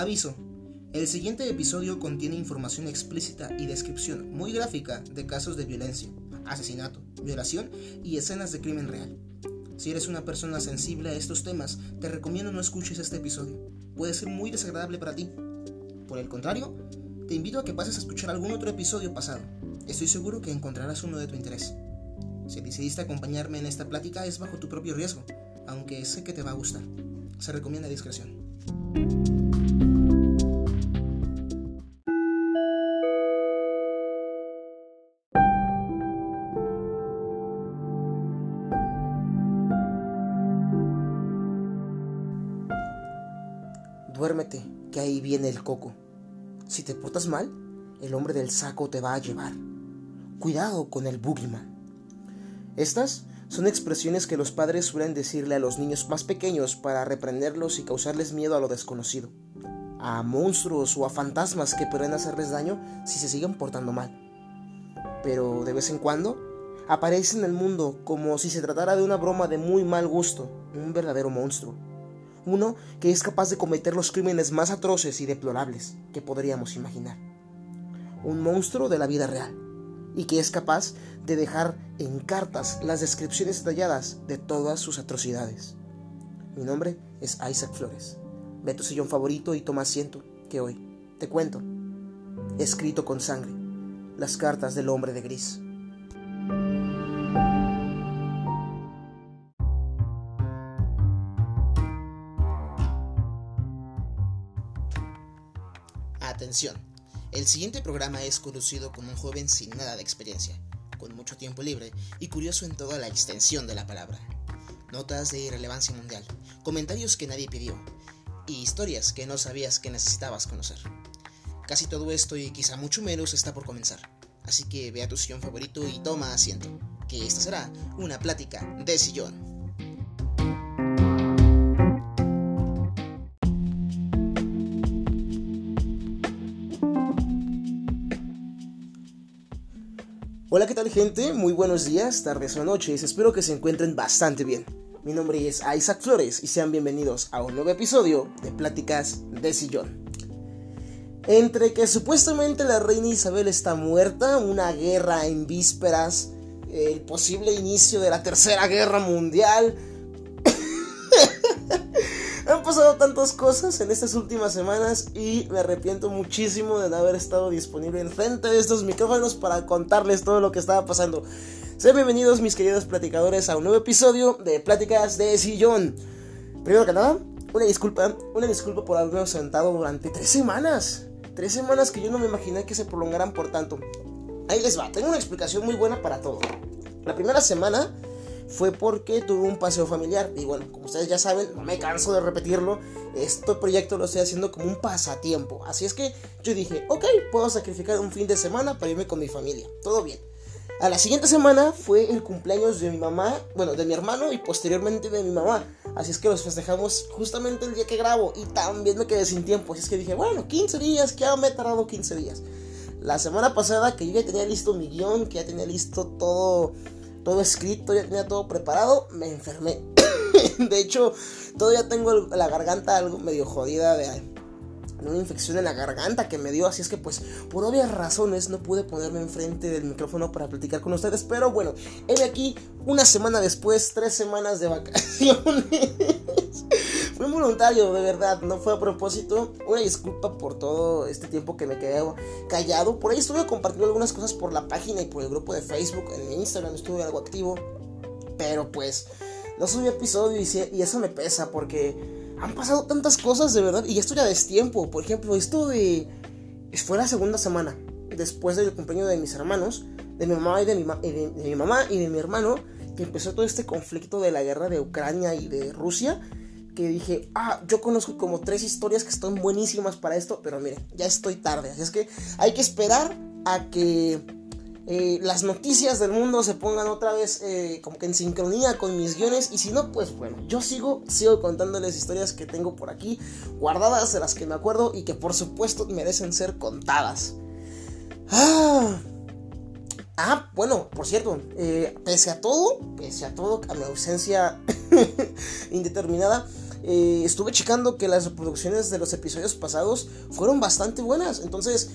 Aviso. El siguiente episodio contiene información explícita y descripción muy gráfica de casos de violencia, asesinato, violación y escenas de crimen real. Si eres una persona sensible a estos temas, te recomiendo no escuches este episodio. Puede ser muy desagradable para ti. Por el contrario, te invito a que pases a escuchar algún otro episodio pasado. Estoy seguro que encontrarás uno de tu interés. Si decidiste acompañarme en esta plática es bajo tu propio riesgo, aunque sé que te va a gustar. Se recomienda discreción. Viene el coco. Si te portas mal, el hombre del saco te va a llevar. Cuidado con el boogeyman. Estas son expresiones que los padres suelen decirle a los niños más pequeños para reprenderlos y causarles miedo a lo desconocido, a monstruos o a fantasmas que pueden hacerles daño si se siguen portando mal. Pero de vez en cuando aparece en el mundo como si se tratara de una broma de muy mal gusto, un verdadero monstruo uno que es capaz de cometer los crímenes más atroces y deplorables que podríamos imaginar. Un monstruo de la vida real, y que es capaz de dejar en cartas las descripciones detalladas de todas sus atrocidades. Mi nombre es Isaac Flores. Ve tu sillón favorito y toma asiento, que hoy te cuento, escrito con sangre, las cartas del hombre de gris. El siguiente programa es conducido como un joven sin nada de experiencia, con mucho tiempo libre y curioso en toda la extensión de la palabra. Notas de irrelevancia mundial, comentarios que nadie pidió y historias que no sabías que necesitabas conocer. Casi todo esto y quizá mucho menos está por comenzar, así que ve a tu sillón favorito y toma asiento, que esta será una plática de sillón. Hola, ¿qué tal gente? Muy buenos días, tardes o noches, espero que se encuentren bastante bien. Mi nombre es Isaac Flores y sean bienvenidos a un nuevo episodio de Pláticas de Sillón. Entre que supuestamente la reina Isabel está muerta, una guerra en vísperas, el posible inicio de la Tercera Guerra Mundial, pasado tantas cosas en estas últimas semanas y me arrepiento muchísimo de no haber estado disponible en frente de estos micrófonos para contarles todo lo que estaba pasando. Sean bienvenidos mis queridos platicadores a un nuevo episodio de Pláticas de Sillón. Primero que nada, una disculpa, una disculpa por haberme ausentado durante tres semanas. Tres semanas que yo no me imaginé que se prolongaran por tanto. Ahí les va, tengo una explicación muy buena para todo. La primera semana fue porque tuve un paseo familiar. Y bueno, como ustedes ya saben, no me canso de repetirlo, este proyecto lo estoy haciendo como un pasatiempo. Así es que yo dije, ok, puedo sacrificar un fin de semana para irme con mi familia. Todo bien. A la siguiente semana fue el cumpleaños de mi mamá, bueno, de mi hermano y posteriormente de mi mamá. Así es que los festejamos justamente el día que grabo y también me quedé sin tiempo. Así es que dije, bueno, 15 días, que ya me he tardado 15 días. La semana pasada que yo ya tenía listo mi guion, que ya tenía listo todo todo escrito, ya tenía todo preparado, me enfermé. de hecho, todavía tengo la garganta algo medio jodida de, una infección en la garganta que me dio, así es que pues por obvias razones no pude ponerme enfrente del micrófono para platicar con ustedes, pero bueno, he aquí una semana después, tres semanas de vacaciones. Fue voluntario, de verdad, no fue a propósito. Una disculpa por todo este tiempo que me quedé callado. Por ahí estuve compartiendo algunas cosas por la página y por el grupo de Facebook. En Instagram estuve algo activo. Pero pues no subí episodio y eso me pesa porque han pasado tantas cosas de verdad. Y esto ya es tiempo. Por ejemplo, esto de... Fue la segunda semana después del cumpleaños de mis hermanos, de mi mamá y de mi, de mi mamá y de mi hermano, que empezó todo este conflicto de la guerra de Ucrania y de Rusia que dije, ah, yo conozco como tres historias que están buenísimas para esto, pero miren, ya estoy tarde, así es que hay que esperar a que eh, las noticias del mundo se pongan otra vez eh, como que en sincronía con mis guiones y si no, pues bueno, yo sigo, sigo contándoles historias que tengo por aquí, guardadas de las que me acuerdo y que por supuesto merecen ser contadas. Ah, Ah, bueno, por cierto, eh, pese a todo, pese a todo, a mi ausencia indeterminada, estuve checando que las reproducciones de los episodios pasados fueron bastante buenas. Entonces,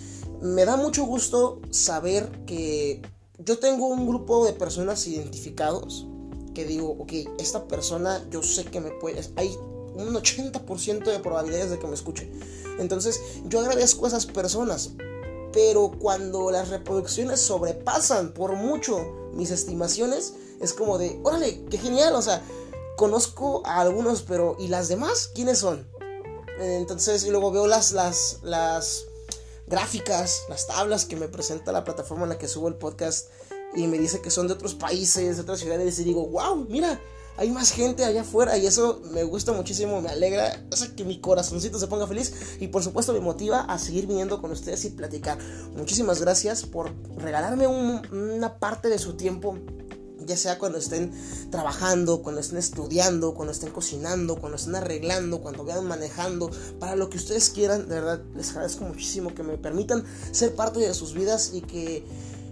me da mucho gusto saber que yo tengo un grupo de personas identificados que digo, ok, esta persona yo sé que me puede... Hay un 80% de probabilidades de que me escuche. Entonces, yo agradezco a esas personas. Pero cuando las reproducciones sobrepasan por mucho mis estimaciones, es como de, órale, qué genial, o sea, conozco a algunos, pero ¿y las demás? ¿Quiénes son? Entonces, y luego veo las, las, las gráficas, las tablas que me presenta la plataforma en la que subo el podcast y me dice que son de otros países, de otras ciudades y digo, wow, mira, hay más gente allá afuera y eso me gusta muchísimo, me alegra, hace que mi corazoncito se ponga feliz y por supuesto me motiva a seguir viniendo con ustedes y platicar. Muchísimas gracias por regalarme una parte de su tiempo ya sea cuando estén trabajando, cuando estén estudiando, cuando estén cocinando, cuando estén arreglando, cuando vayan manejando, para lo que ustedes quieran, de verdad les agradezco muchísimo que me permitan ser parte de sus vidas y que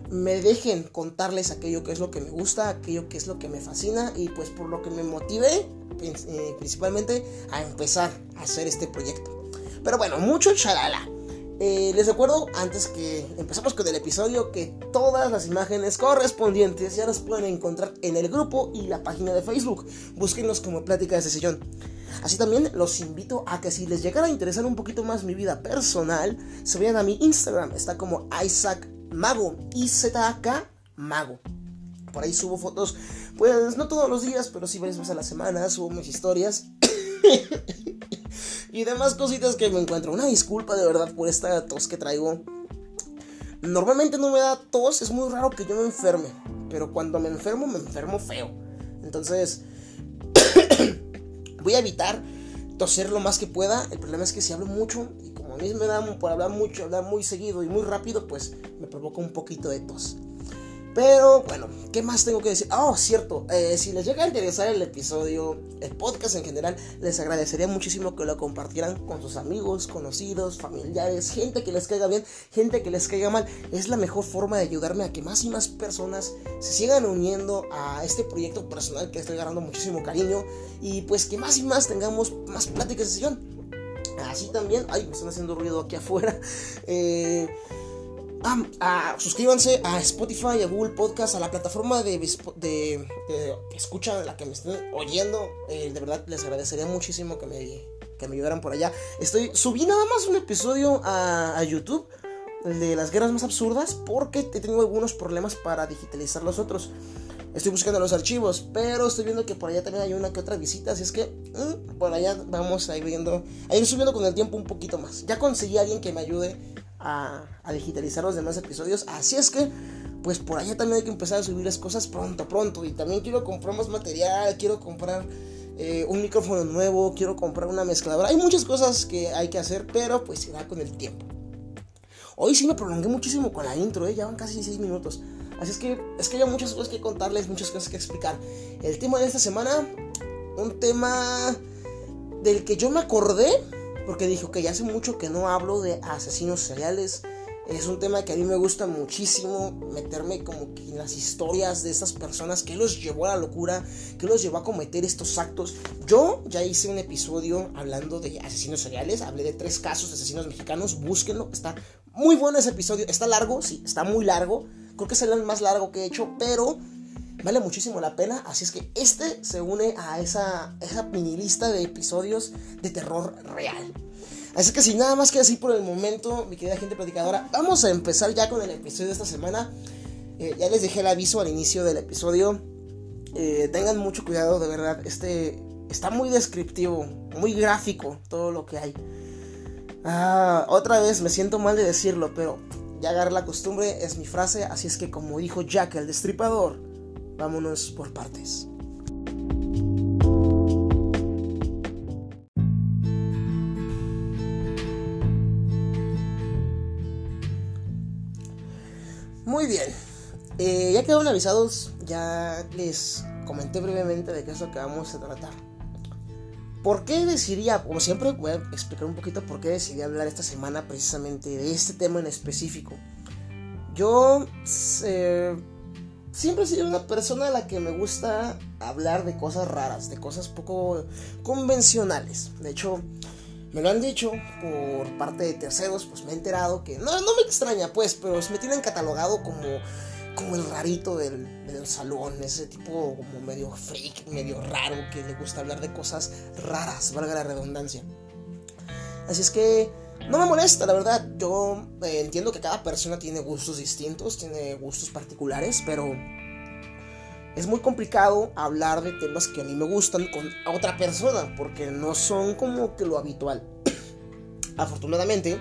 me dejen contarles aquello que es lo que me gusta, aquello que es lo que me fascina y pues por lo que me motivé eh, principalmente a empezar a hacer este proyecto. Pero bueno, mucho chalala. Eh, les recuerdo, antes que empezamos con el episodio, que todas las imágenes correspondientes ya las pueden encontrar en el grupo y la página de Facebook. Búsquenlos como Plática de Sesión. Así también los invito a que si les llegara a interesar un poquito más mi vida personal, se vayan a mi Instagram. Está como Isaac Mago, IZK Mago. Por ahí subo fotos, pues no todos los días, pero sí varias veces a la semana, subo mis historias. y demás cositas que me encuentro. Una disculpa de verdad por esta tos que traigo. Normalmente no me da tos, es muy raro que yo me enferme. Pero cuando me enfermo, me enfermo feo. Entonces, voy a evitar toser lo más que pueda. El problema es que si hablo mucho a mí me da por hablar mucho, hablar muy seguido y muy rápido, pues me provoca un poquito de tos. Pero bueno, ¿qué más tengo que decir? Oh, cierto, eh, si les llega a interesar el episodio, el podcast en general, les agradecería muchísimo que lo compartieran con sus amigos, conocidos, familiares, gente que les caiga bien, gente que les caiga mal. Es la mejor forma de ayudarme a que más y más personas se sigan uniendo a este proyecto personal que estoy ganando muchísimo cariño y pues que más y más tengamos más pláticas de sesión. Así también, ay, me están haciendo ruido aquí afuera. Eh, ah, suscríbanse a Spotify, a Google Podcast, a la plataforma de, de, escucha de la que me estén oyendo. Eh, de verdad les agradecería muchísimo que me, que me ayudaran por allá. Estoy subí nada más un episodio a, a YouTube de las guerras más absurdas porque tengo algunos problemas para digitalizar los otros. Estoy buscando los archivos, pero estoy viendo que por allá también hay una que otra visita, así es que mm, por allá vamos a ir viendo, a ir subiendo con el tiempo un poquito más. Ya conseguí a alguien que me ayude a, digitalizar los demás episodios, así es que pues por allá también hay que empezar a subir las cosas pronto, pronto. Y también quiero comprar más material, quiero comprar eh, un micrófono nuevo, quiero comprar una mezcladora. Hay muchas cosas que hay que hacer, pero pues se da con el tiempo. Hoy sí me prolongué muchísimo con la intro, ¿eh? ya van casi 6 minutos. Así es que es que hay muchas cosas que contarles, muchas cosas que explicar. El tema de esta semana, un tema del que yo me acordé, porque dije, ya hace mucho que no hablo de asesinos seriales. Es un tema que a mí me gusta muchísimo, meterme como que en las historias de estas personas que los llevó a la locura, que los llevó a cometer estos actos. Yo ya hice un episodio hablando de asesinos seriales, hablé de tres casos de asesinos mexicanos, búsquenlo, está muy bueno ese episodio, está largo, sí, está muy largo, Creo que es el más largo que he hecho, pero vale muchísimo la pena. Así es que este se une a esa, esa mini lista de episodios de terror real. Así que sin nada más que decir por el momento, mi querida gente platicadora, vamos a empezar ya con el episodio de esta semana. Eh, ya les dejé el aviso al inicio del episodio. Eh, tengan mucho cuidado, de verdad. Este está muy descriptivo, muy gráfico todo lo que hay. Ah, otra vez me siento mal de decirlo, pero ya agarré la costumbre, es mi frase, así es que como dijo Jack el destripador, vámonos por partes. Muy bien, eh, ya quedaron avisados, ya les comenté brevemente de qué es lo que vamos a tratar. ¿Por qué decidí, como siempre voy a explicar un poquito por qué decidí hablar esta semana precisamente de este tema en específico? Yo, eh, siempre he sido una persona a la que me gusta hablar de cosas raras, de cosas poco convencionales. De hecho, me lo han dicho por parte de terceros, pues me he enterado que no, no me extraña, pues, pero me tienen catalogado como, como el rarito del, salón, ese tipo como medio freak, medio raro, que le gusta hablar de cosas raras, valga la redundancia. Así es que no me molesta, la verdad. Yo eh, entiendo que cada persona tiene gustos distintos, tiene gustos particulares, pero es muy complicado hablar de temas que a mí me gustan con otra persona, porque no son como que lo habitual. Afortunadamente,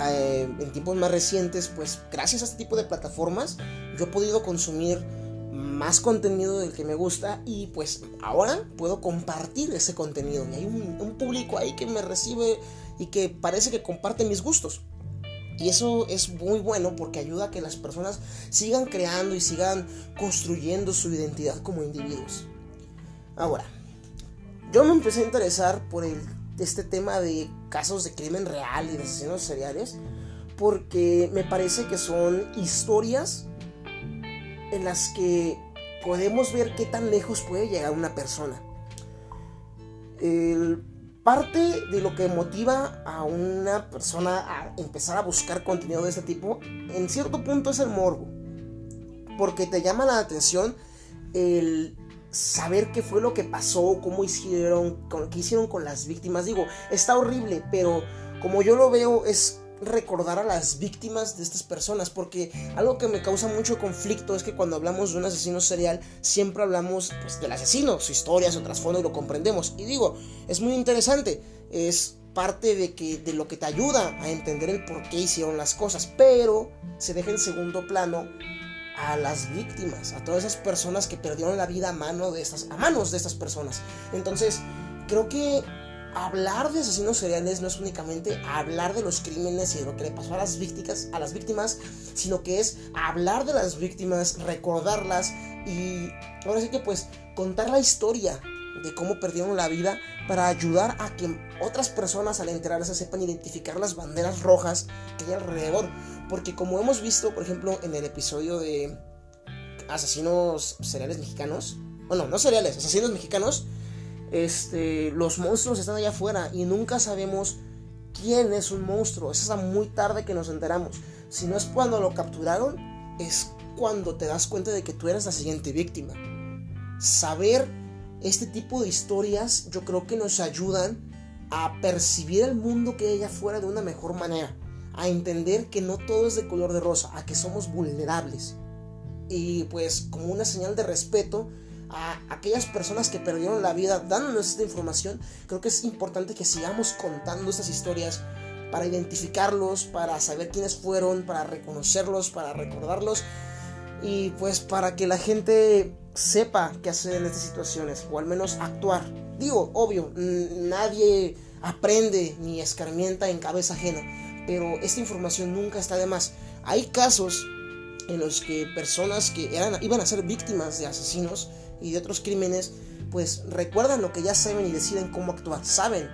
eh, en tiempos más recientes, pues gracias a este tipo de plataformas, yo he podido consumir más contenido del que me gusta y pues ahora puedo compartir ese contenido. Y hay un, un público ahí que me recibe y que parece que comparte mis gustos. Y eso es muy bueno porque ayuda a que las personas sigan creando y sigan construyendo su identidad como individuos. Ahora, yo me empecé a interesar por este tema de casos de crimen real y de asesinos seriales porque me parece que son historias en las que podemos ver qué tan lejos puede llegar una persona. El parte de lo que motiva a una persona a empezar a buscar contenido de este tipo, en cierto punto es el morbo. Porque te llama la atención el saber qué fue lo que pasó, cómo hicieron, qué hicieron con las víctimas. Digo, está horrible, pero como yo lo veo es recordar a las víctimas de estas personas, porque algo que me causa mucho conflicto es que cuando hablamos de un asesino serial, siempre hablamos pues, del asesino, su historia, su trasfondo y lo comprendemos. Y digo, es muy interesante, es parte de, que, de lo que te ayuda a entender el por qué hicieron las cosas, pero se deja en segundo plano a las víctimas, a todas esas personas que perdieron la vida a, mano de a manos de estas personas. Entonces, creo que hablar de asesinos seriales no es únicamente hablar de los crímenes y de lo que le pasó a las víctimas, a las víctimas, sino que es hablar de las víctimas, recordarlas y ahora sí que pues contar la historia de cómo perdieron la vida para ayudar a que otras personas al enterarse sepan identificar las banderas rojas que hay alrededor. Porque como hemos visto, por ejemplo, en el episodio de asesinos seriales mexicanos, bueno, no seriales, asesinos mexicanos, este, los monstruos están allá afuera y nunca sabemos quién es un monstruo. Es hasta muy tarde que nos enteramos. Si no es cuando lo capturaron, es cuando te das cuenta de que tú eres la siguiente víctima. Saber este tipo de historias yo creo que nos ayudan a percibir el mundo que hay allá afuera de una mejor manera. A entender que no todo es de color de rosa, a que somos vulnerables. Y pues como una señal de respeto, a aquellas personas que perdieron la vida dándonos esta información, creo que es importante que sigamos contando estas historias para identificarlos, para saber quiénes fueron, para reconocerlos, para recordarlos y pues para que la gente sepa qué hacer en estas situaciones o al menos actuar. Digo, obvio, nadie aprende ni escarmienta en cabeza ajena, pero esta información nunca está de más. Hay casos en los que personas que eran, iban a ser víctimas de asesinos y de otros crímenes, pues recuerdan lo que ya saben y deciden cómo actuar, saben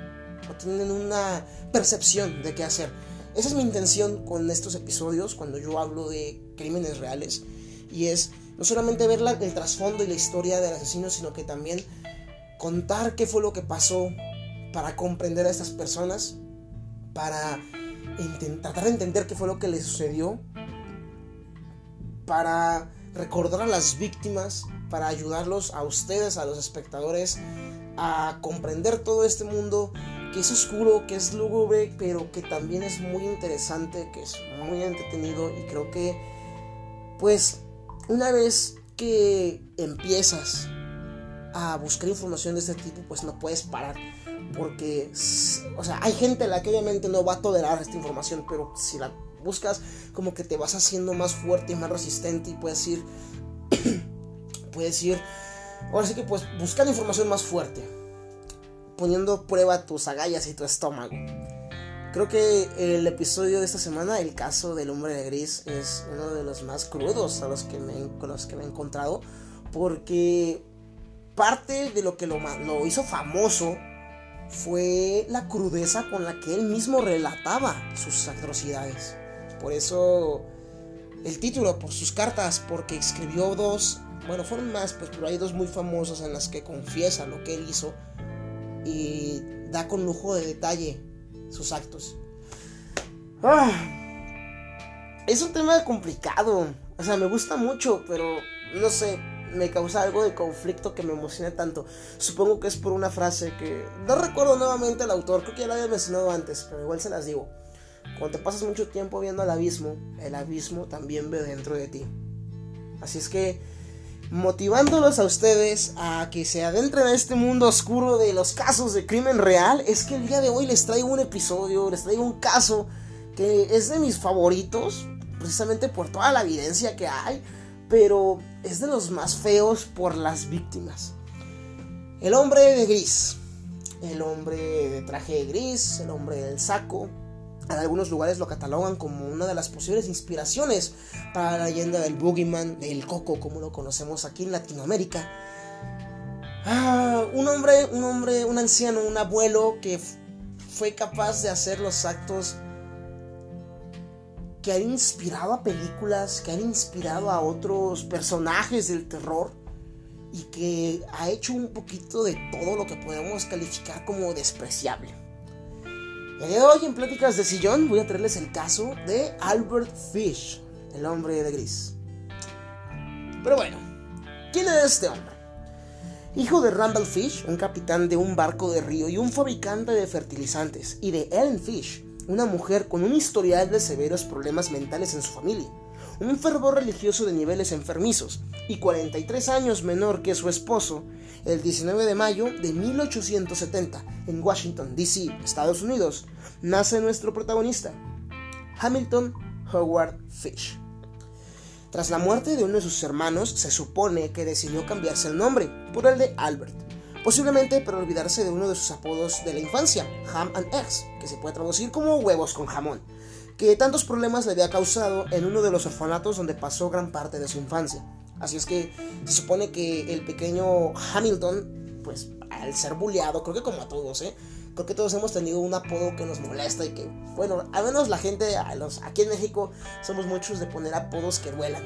o tienen una percepción de qué hacer. Esa es mi intención con estos episodios cuando yo hablo de crímenes reales y es no solamente ver el trasfondo y la historia del asesino, sino que también contar qué fue lo que pasó para comprender a estas personas, para tratar de entender qué fue lo que les sucedió, para recordar a las víctimas, para ayudarlos a ustedes, a los espectadores, a comprender todo este mundo que es oscuro, que es lúgubre, pero que también es muy interesante, que es muy entretenido y creo que pues una vez que empiezas a buscar información de este tipo, pues no puedes parar. Porque, o sea, hay gente a la que obviamente no va a tolerar esta información, pero si la buscas, como que te vas haciendo más fuerte y más resistente y puedes ir puedes ir, ahora sí que pues buscar información más fuerte, poniendo prueba tus agallas y tu estómago. Creo que el episodio de esta semana, el caso del hombre de gris, es uno de los más crudos a los que me, con los que me he encontrado, porque parte de lo que lo hizo famoso fue la crudeza con la que él mismo relataba sus atrocidades. Por eso el título por sus cartas, porque escribió dos, bueno, fueron más, pues, pero hay dos muy famosas en las que confiesa lo que él hizo y da con lujo de detalle sus actos. Ah, es un tema complicado, o sea, me gusta mucho, pero no sé, me causa algo de conflicto que me emociona tanto. Supongo que es por una frase que no recuerdo nuevamente al autor, creo que ya la había mencionado antes, pero igual se las digo. Cuando te pasas mucho tiempo viendo al abismo, el abismo también ve dentro de ti. Así es que, motivándolos a ustedes a que se adentren a este mundo oscuro de los casos de crimen real, es que el día de hoy les traigo un episodio, les traigo un caso que es de mis favoritos, precisamente por toda la evidencia que hay, pero es de los más feos por las víctimas. El hombre de gris, el hombre de traje gris, el hombre del saco, en algunos lugares lo catalogan como una de las posibles inspiraciones para la leyenda del Boogeyman, del Coco, como lo conocemos aquí en Latinoamérica. Ah, un hombre, un hombre, un anciano, un abuelo que fue capaz de hacer los actos que han inspirado a películas, que han inspirado a otros personajes del terror y que ha hecho un poquito de todo lo que podemos calificar como despreciable. El día de hoy en Pláticas de Sillón voy a traerles el caso de Albert Fish, el hombre de gris. Pero bueno, ¿quién es este hombre? Hijo de Randall Fish, un capitán de un barco de río y un fabricante de fertilizantes, y de Ellen Fish, una mujer con un historial de severos problemas mentales en su familia, un fervor religioso de niveles enfermizos, y 43 años menor que su esposo, el 19 de mayo de 1870, en Washington, D.C., Estados Unidos, nace nuestro protagonista, Hamilton Howard Fish. Tras la muerte de uno de sus hermanos, se supone que decidió cambiarse el nombre por el de Albert, posiblemente para olvidarse de uno de sus apodos de la infancia, Ham and Eggs, que se puede traducir como huevos con jamón, que tantos problemas le había causado en uno de los orfanatos donde pasó gran parte de su infancia. Así es que se supone que el pequeño Hamilton, pues al ser bulleado, creo que como a todos, ¿eh? Creo que todos hemos tenido un apodo que nos molesta y que, bueno, al menos la gente, aquí en México, somos muchos de poner apodos que duelan.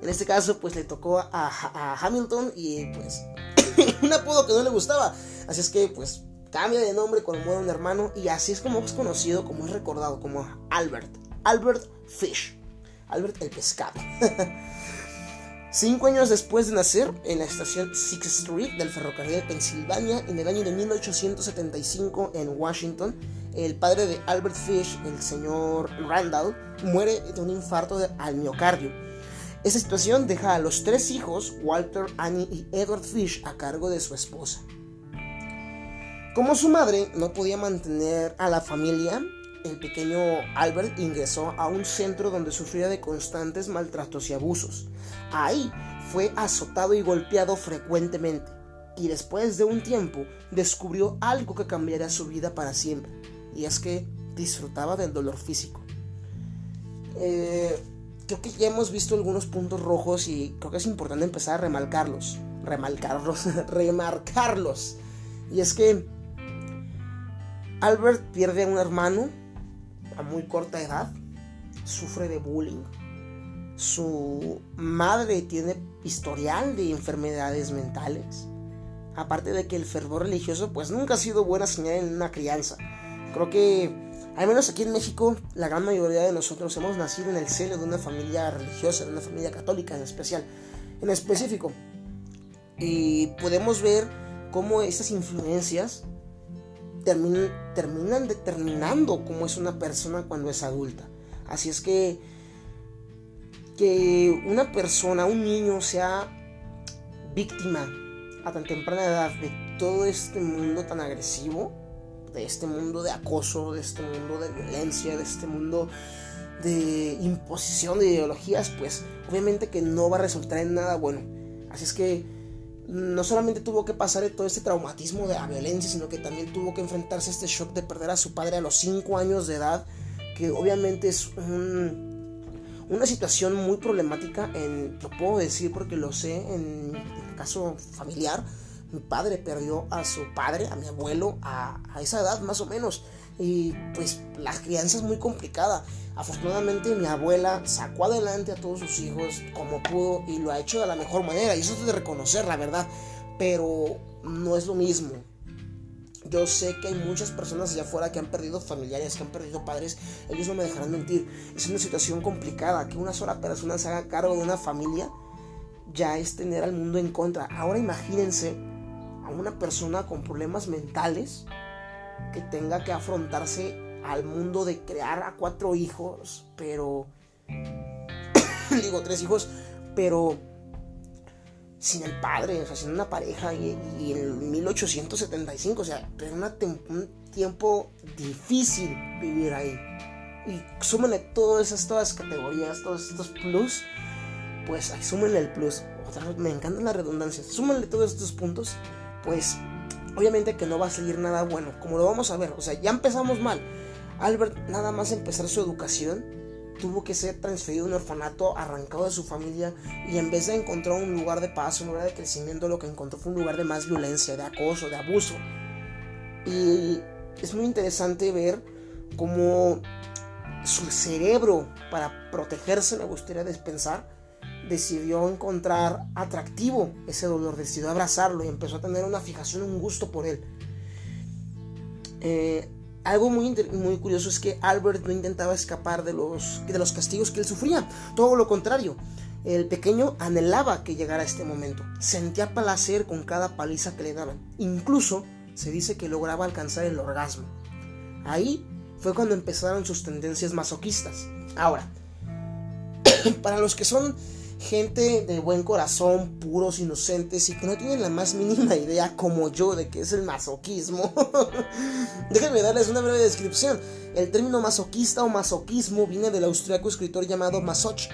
En este caso, pues le tocó a, a Hamilton y pues un apodo que no le gustaba. Así es que, pues, cambia de nombre cuando muere un hermano y así es como es conocido, como es recordado, como Albert. Albert Fish. Albert el pescado. Cinco años después de nacer, en la estación Sixth Street del ferrocarril de Pensilvania, en el año de 1875 en Washington, el padre de Albert Fish, el señor Randall, muere de un infarto al miocardio. Esta situación deja a los tres hijos, Walter, Annie y Edward Fish, a cargo de su esposa. Como su madre no podía mantener a la familia, el pequeño Albert ingresó a un centro donde sufría de constantes maltratos y abusos. Ahí fue azotado y golpeado frecuentemente y después de un tiempo descubrió algo que cambiaría su vida para siempre y es que disfrutaba del dolor físico. Eh, creo que ya hemos visto algunos puntos rojos y creo que es importante empezar a remarcarlos, remarcarlos, remarcarlos. Y es que Albert pierde a un hermano a muy corta edad, sufre de bullying. Su madre tiene historial de enfermedades mentales. Aparte de que el fervor religioso pues nunca ha sido buena señal en una crianza. Creo que, al menos aquí en México, la gran mayoría de nosotros hemos nacido en el seno de una familia religiosa, de una familia católica en especial, en específico. Y podemos ver cómo estas influencias terminan, determinando cómo es una persona cuando es adulta. Así es que que una persona, un niño sea víctima a tan temprana edad de todo este mundo tan agresivo, de este mundo de acoso, de este mundo de violencia, de este mundo de imposición de ideologías, pues obviamente que no va a resultar en nada bueno. Así es que no solamente tuvo que pasar todo este traumatismo de la violencia, sino que también tuvo que enfrentarse a este shock de perder a su padre a los 5 años de edad, que obviamente es una situación muy problemática, en, lo puedo decir porque lo sé, en, el caso familiar, mi padre perdió a su padre, a mi abuelo, a, esa edad más o menos, y pues la crianza es muy complicada. Afortunadamente mi abuela sacó adelante a todos sus hijos como pudo y lo ha hecho de la mejor manera y eso es de reconocer la verdad, pero no es lo mismo. Yo sé que hay muchas personas allá afuera que han perdido familiares, que han perdido padres. Ellos no me dejarán mentir. Es una situación complicada. Que una sola persona se haga cargo de una familia ya es tener al mundo en contra. Ahora imagínense a una persona con problemas mentales que tenga que afrontarse al mundo de crear a cuatro hijos, pero... digo, tres hijos, pero sin el padre, o sea, sin una pareja y, en 1875, o sea, era un tiempo difícil vivir ahí. Y súmenle todas estas categorías, todos estos plus, pues ahí súmenle el plus. Otra vez, me encantan las redundancias. Súmenle todos estos puntos, pues obviamente que no va a salir nada bueno, como lo vamos a ver. O sea, ya empezamos mal. Albert nada más empezar su educación tuvo que ser transferido a un orfanato, arrancado de su familia y en vez de encontrar un lugar de paz, un lugar de crecimiento, lo que encontró fue un lugar de más violencia, de acoso, de abuso. Y es muy interesante ver cómo su cerebro, para protegerse, me gustaría despensar, decidió encontrar atractivo ese dolor, decidió abrazarlo y empezó a tener una fijación, un gusto por él. Eh, algo muy, muy curioso es que Albert no intentaba escapar de los, de los castigos que él sufría, todo lo contrario. El pequeño anhelaba que llegara este momento, sentía placer con cada paliza que le daban, incluso se dice que lograba alcanzar el orgasmo. Ahí fue cuando empezaron sus tendencias masoquistas. Ahora, para los que son gente de buen corazón, puros, inocentes y que no tienen la más mínima idea como yo de qué es el masoquismo. Déjenme darles una breve descripción. El término masoquista o masoquismo viene del austriaco escritor llamado Masoch,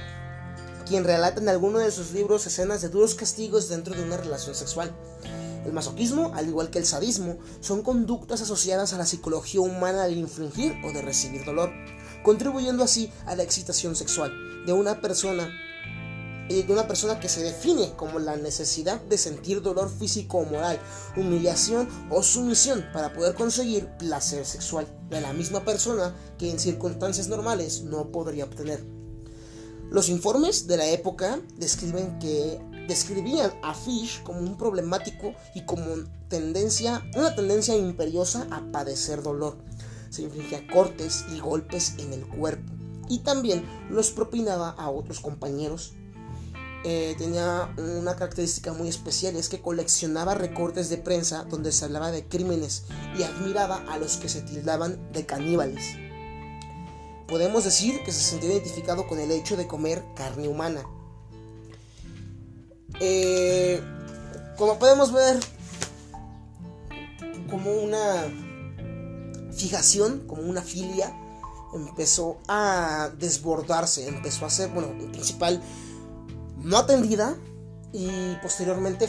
quien relata en alguno de sus libros escenas de duros castigos dentro de una relación sexual. El masoquismo, al igual que el sadismo, son conductas asociadas a la psicología humana de infringir o de recibir dolor, contribuyendo así a la excitación sexual de una persona de una persona que se define como la necesidad de sentir dolor físico o moral, humillación o sumisión para poder conseguir placer sexual de la misma persona que en circunstancias normales no podría obtener. Los informes de la época describen que describían a Fish como un problemático y como tendencia, una tendencia imperiosa a padecer dolor. Se infligía cortes y golpes en el cuerpo y también los propinaba a otros compañeros eh, tenía una característica muy especial, es que coleccionaba recortes de prensa donde se hablaba de crímenes y admiraba a los que se tildaban de caníbales. Podemos decir que se sentía identificado con el hecho de comer carne humana. Eh, como podemos ver, como una fijación, como una filia, empezó a desbordarse, empezó a ser, bueno, en principal no atendida y posteriormente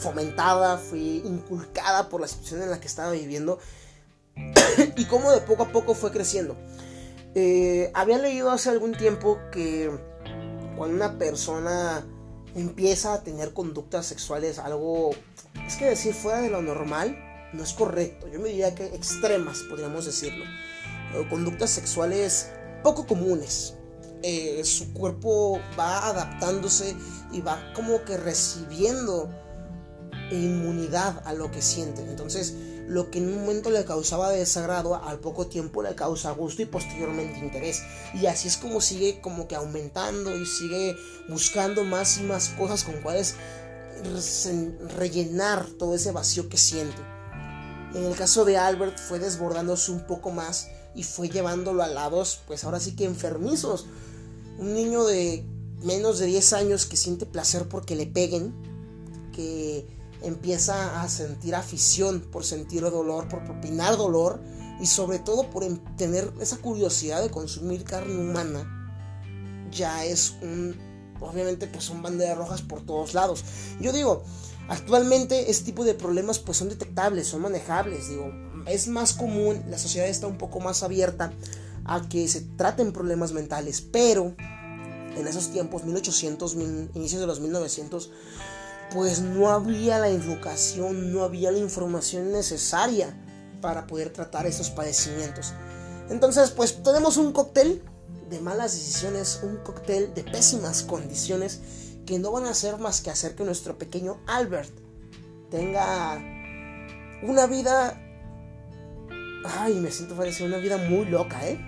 fomentada, fui inculcada por la situación en la que estaba viviendo y cómo de poco a poco fue creciendo. Eh, había leído hace algún tiempo que cuando una persona empieza a tener conductas sexuales algo, es que decir fuera de lo normal, no es correcto. Yo me diría que extremas, podríamos decirlo. conductas sexuales poco comunes. Eh, su cuerpo va adaptándose y va como que recibiendo inmunidad a lo que siente. Entonces, lo que en un momento le causaba desagrado, al poco tiempo le causa gusto y posteriormente interés. Y así es como sigue como que aumentando y sigue buscando más y más cosas con cuales rellenar todo ese vacío que siente. En el caso de Albert fue desbordándose un poco más y fue llevándolo a lados, pues ahora sí que enfermizos, un niño de menos de 10 años que siente placer porque le peguen, que empieza a sentir afición por sentir dolor, por propinar dolor y sobre todo por tener esa curiosidad de consumir carne humana, ya es un, obviamente pues son banderas rojas por todos lados. Yo digo, actualmente este tipo de problemas pues son detectables, son manejables, digo, es más común, la sociedad está un poco más abierta a que se traten problemas mentales, pero en esos tiempos, 1800, inicios de los 1900, pues no había la educación, no había la información necesaria para poder tratar estos padecimientos. Entonces, pues tenemos un cóctel de malas decisiones, un cóctel de pésimas condiciones que no van a hacer más que hacer que nuestro pequeño Albert tenga una vida... Ay, me siento parecer una vida muy loca, ¿eh?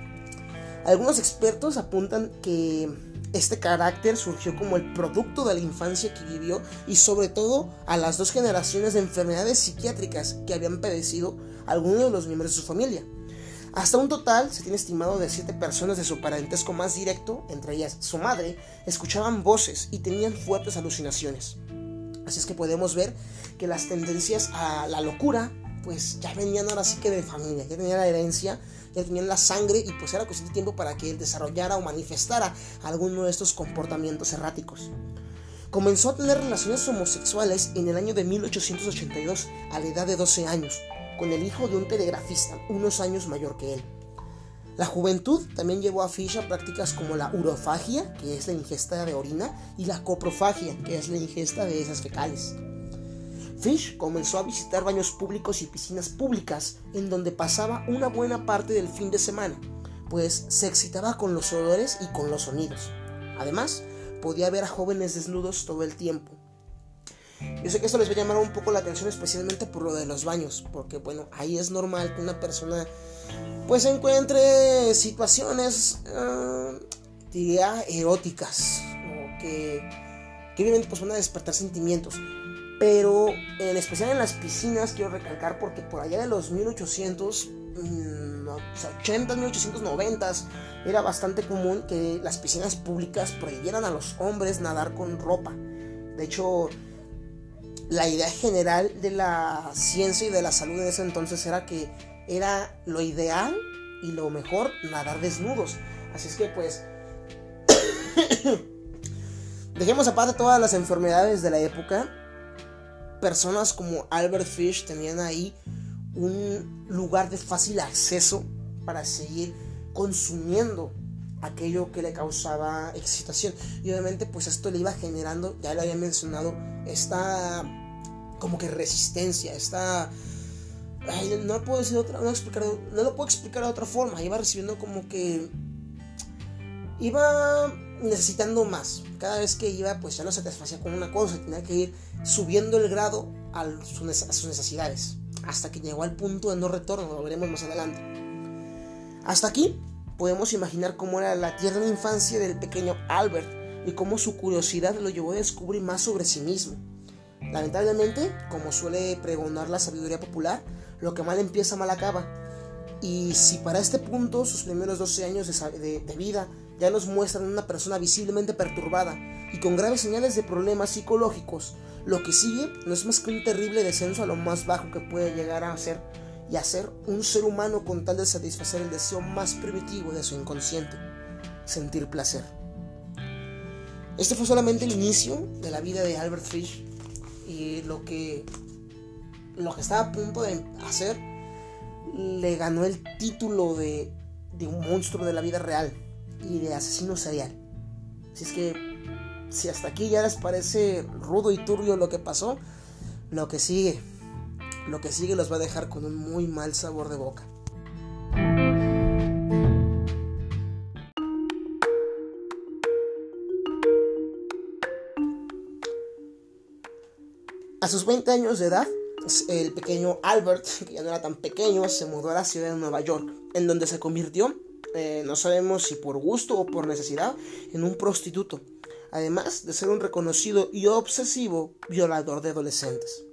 Algunos expertos apuntan que este carácter surgió como el producto de la infancia que vivió y sobre todo a las dos generaciones de enfermedades psiquiátricas que habían padecido algunos de los miembros de su familia. Hasta un total se tiene estimado de siete personas de su parentesco más directo, entre ellas su madre, escuchaban voces y tenían fuertes alucinaciones. Así es que podemos ver que las tendencias a la locura pues ya venían ahora sí que de familia, ya tenían la herencia, ya tenían la sangre y pues era cuestión de tiempo para que él desarrollara o manifestara alguno de estos comportamientos erráticos. Comenzó a tener relaciones homosexuales en el año de 1882 a la edad de 12 años, con el hijo de un telegrafista, unos años mayor que él. La juventud también llevó a Fish prácticas como la urofagia, que es la ingesta de orina, y la coprofagia, que es la ingesta de esas fecales. Fish comenzó a visitar baños públicos y piscinas públicas en donde pasaba una buena parte del fin de semana, pues se excitaba con los olores y con los sonidos. Además, podía ver a jóvenes desnudos todo el tiempo. Yo sé que esto les va a llamar un poco la atención especialmente por lo de los baños, porque bueno, ahí es normal que una persona pues encuentre situaciones, uh, diría, eróticas, o que, que obviamente pues van a despertar sentimientos. Pero en especial en las piscinas quiero recalcar porque por allá de los 1800, 80, 1890 era bastante común que las piscinas públicas prohibieran a los hombres nadar con ropa. De hecho, la idea general de la ciencia y de la salud en ese entonces era que era lo ideal y lo mejor nadar desnudos. Así es que pues dejemos aparte todas las enfermedades de la época personas como Albert Fish tenían ahí un lugar de fácil acceso para seguir consumiendo aquello que le causaba excitación. Y obviamente pues esto le iba generando, ya lo había mencionado, esta como que resistencia, esta... no puedo decir otra, no, explicar, no lo puedo explicar de otra forma, iba recibiendo como que... Iba necesitando más. Cada vez que iba, pues ya no satisfacía con una cosa, tenía que ir subiendo el grado a, sus necesidades. Hasta que llegó al punto de no retorno, lo veremos más adelante. Hasta aquí podemos imaginar cómo era la tierna infancia del pequeño Albert y cómo su curiosidad lo llevó a descubrir más sobre sí mismo. Lamentablemente, como suele pregonar la sabiduría popular, lo que mal empieza mal acaba. Y si para este punto sus primeros 12 años de, de vida ya nos muestran una persona visiblemente perturbada y con graves señales de problemas psicológicos. Lo que sigue no es más que un terrible descenso a lo más bajo que puede llegar a ser y a ser un ser humano con tal de satisfacer el deseo más primitivo de su inconsciente, sentir placer. Este fue solamente el inicio de la vida de Albert Fish y lo que lo que estaba a punto de hacer le ganó el título de, de un monstruo de la vida real y de asesino serial. Si es que, si hasta aquí ya les parece rudo y turbio lo que pasó, lo que sigue, lo que sigue los va a dejar con un muy mal sabor de boca. A sus 20 años de edad, el pequeño Albert, que ya no era tan pequeño, se mudó a la ciudad de Nueva York, en donde se convirtió eh, no sabemos si por gusto o por necesidad, en un prostituto, además de ser un reconocido y obsesivo violador de adolescentes.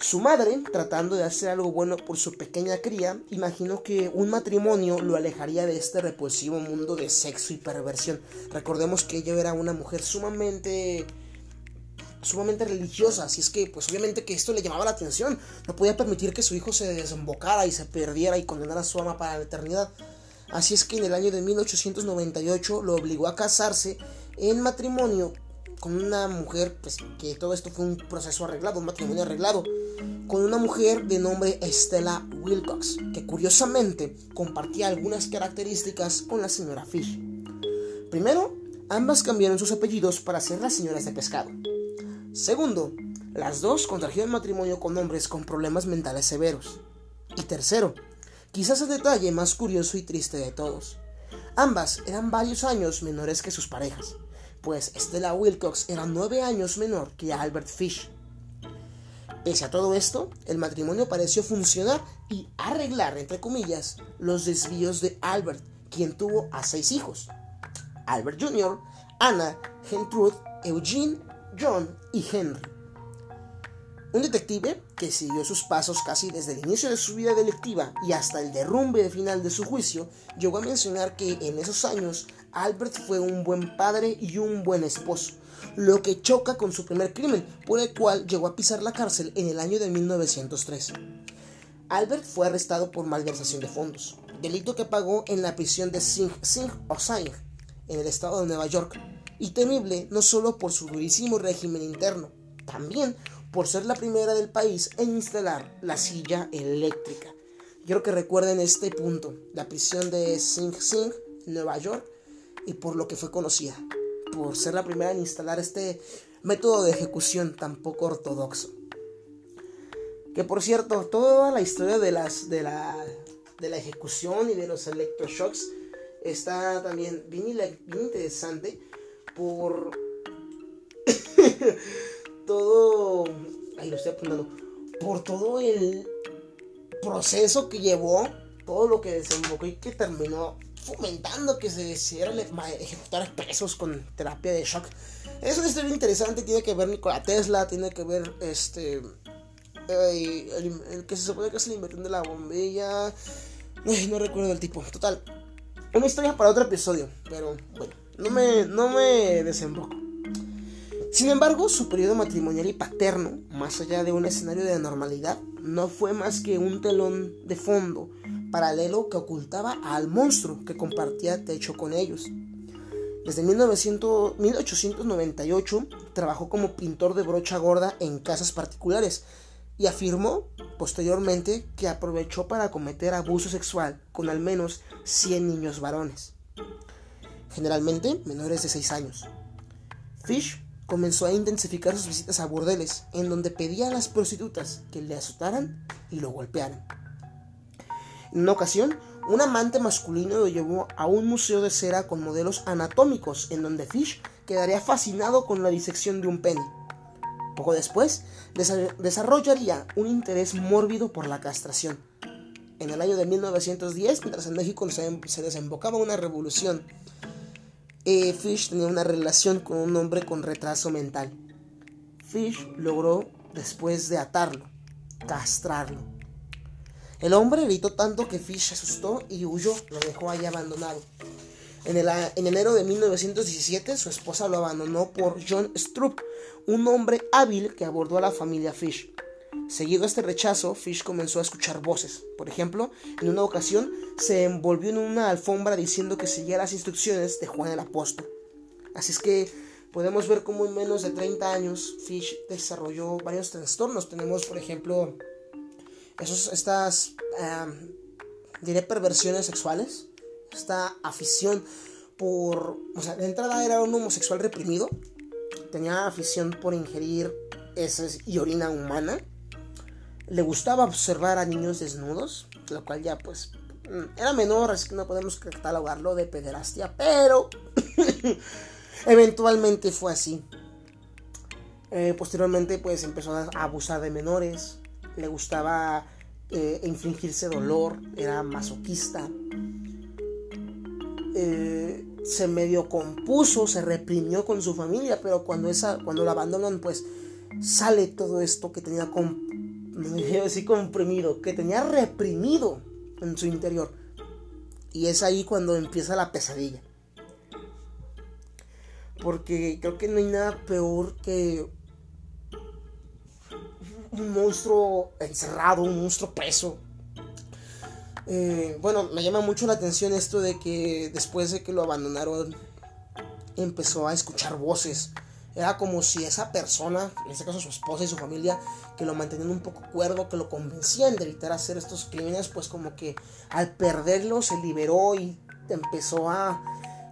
Su madre, tratando de hacer algo bueno por su pequeña cría, imaginó que un matrimonio lo alejaría de este repulsivo mundo de sexo y perversión. Recordemos que ella era una mujer sumamente sumamente religiosa, así es que pues obviamente que esto le llamaba la atención, no podía permitir que su hijo se desembocara y se perdiera y condenara a su ama para la eternidad. Así es que en el año de 1898 lo obligó a casarse en matrimonio con una mujer, pues que todo esto fue un proceso arreglado, un matrimonio arreglado, con una mujer de nombre Estela Wilcox, que curiosamente compartía algunas características con la señora Fish. Primero, ambas cambiaron sus apellidos para ser las señoras de pescado. Segundo, las dos contrajeron matrimonio con hombres con problemas mentales severos. Y tercero, quizás el detalle más curioso y triste de todos. Ambas eran varios años menores que sus parejas, pues Stella Wilcox era nueve años menor que Albert Fish. Pese a todo esto, el matrimonio pareció funcionar y arreglar, entre comillas, los desvíos de Albert, quien tuvo a seis hijos. Albert Jr., Anna, Gertrude, Eugene, John y Henry. Un detective que siguió sus pasos casi desde el inicio de su vida delictiva y hasta el derrumbe final de su juicio, llegó a mencionar que en esos años Albert fue un buen padre y un buen esposo, lo que choca con su primer crimen, por el cual llegó a pisar la cárcel en el año de 1903. Albert fue arrestado por malversación de fondos, delito que pagó en la prisión de Sing Sing o Sing, en el estado de Nueva York, y temible no solo por su durísimo régimen interno, también por ser la primera del país en instalar la silla eléctrica. Quiero que recuerden este punto, la prisión de Sing Sing, Nueva York, y por lo que fue conocida, por ser la primera en instalar este método de ejecución tan poco ortodoxo. Que por cierto, toda la historia de, las, de, la, de la ejecución y de los electroshocks está también bien, bien interesante por todo. Ahí lo estoy apuntando. Por todo el proceso que llevó, todo lo que desembocó y que terminó fomentando que se decidiera ejecutar presos con terapia de shock. Es una historia interesante, tiene que ver Nikola Tesla, tiene que ver este. el, que se supone que es el inventor de la bombilla. no recuerdo el tipo. Total. Una historia para otro episodio. Pero bueno, no me, no me desemboco. Sin embargo, su periodo matrimonial y paterno, más allá de un escenario de normalidad, no fue más que un telón de fondo paralelo que ocultaba al monstruo que compartía techo con ellos. Desde 1900, 1898 trabajó como pintor de brocha gorda en casas particulares y afirmó posteriormente que aprovechó para cometer abuso sexual con al menos 100 niños varones, generalmente menores de 6 años. Fish comenzó a intensificar sus visitas a burdeles, en donde pedía a las prostitutas que le azotaran y lo golpearan. En una ocasión, un amante masculino lo llevó a un museo de cera con modelos anatómicos, en donde Fish quedaría fascinado con la disección de un pene. Poco después, desarrollaría un interés mórbido por la castración. En el año de 1910, mientras en México se, se desembocaba una revolución eh, Fish tenía una relación con un hombre con retraso mental. Fish logró, después de atarlo, castrarlo. El hombre gritó tanto que Fish se asustó y huyó, lo dejó ahí abandonado. En, en enero de 1917, su esposa lo abandonó por John Stroop, un hombre hábil que abordó a la familia Fish. Seguido a este rechazo, Fish comenzó a escuchar voces. Por ejemplo, en una ocasión se envolvió en una alfombra diciendo que seguía las instrucciones de Juan el Apóstol. Así es que podemos ver cómo en menos de 30 años Fish desarrolló varios trastornos. Tenemos, por ejemplo, esos, estas, diré, perversiones sexuales, esta afición por, o sea, de entrada era un homosexual reprimido, tenía afición por ingerir heces y orina humana le gustaba observar a niños desnudos, lo cual ya pues mm, era menor, así que no podemos catalogarlo de pederastia, pero eventualmente fue así. Eh, posteriormente pues empezó a abusar de menores, le gustaba eh, infligirse dolor, era masoquista. Eh, se medio compuso, se reprimió con su familia, pero cuando, esa, cuando la abandonan, pues sale todo esto que tenía con así comprimido, que tenía reprimido en su interior. Y es ahí cuando empieza la pesadilla. Porque creo que no hay nada peor que un monstruo encerrado, un monstruo preso. Eh, bueno, me llama mucho la atención esto de que después de que lo abandonaron, empezó a escuchar voces era como si esa persona, en este caso su esposa y su familia, que lo mantenían un poco cuerdo, que lo convencían de evitar hacer estos crímenes, pues como que al perderlo se liberó y empezó a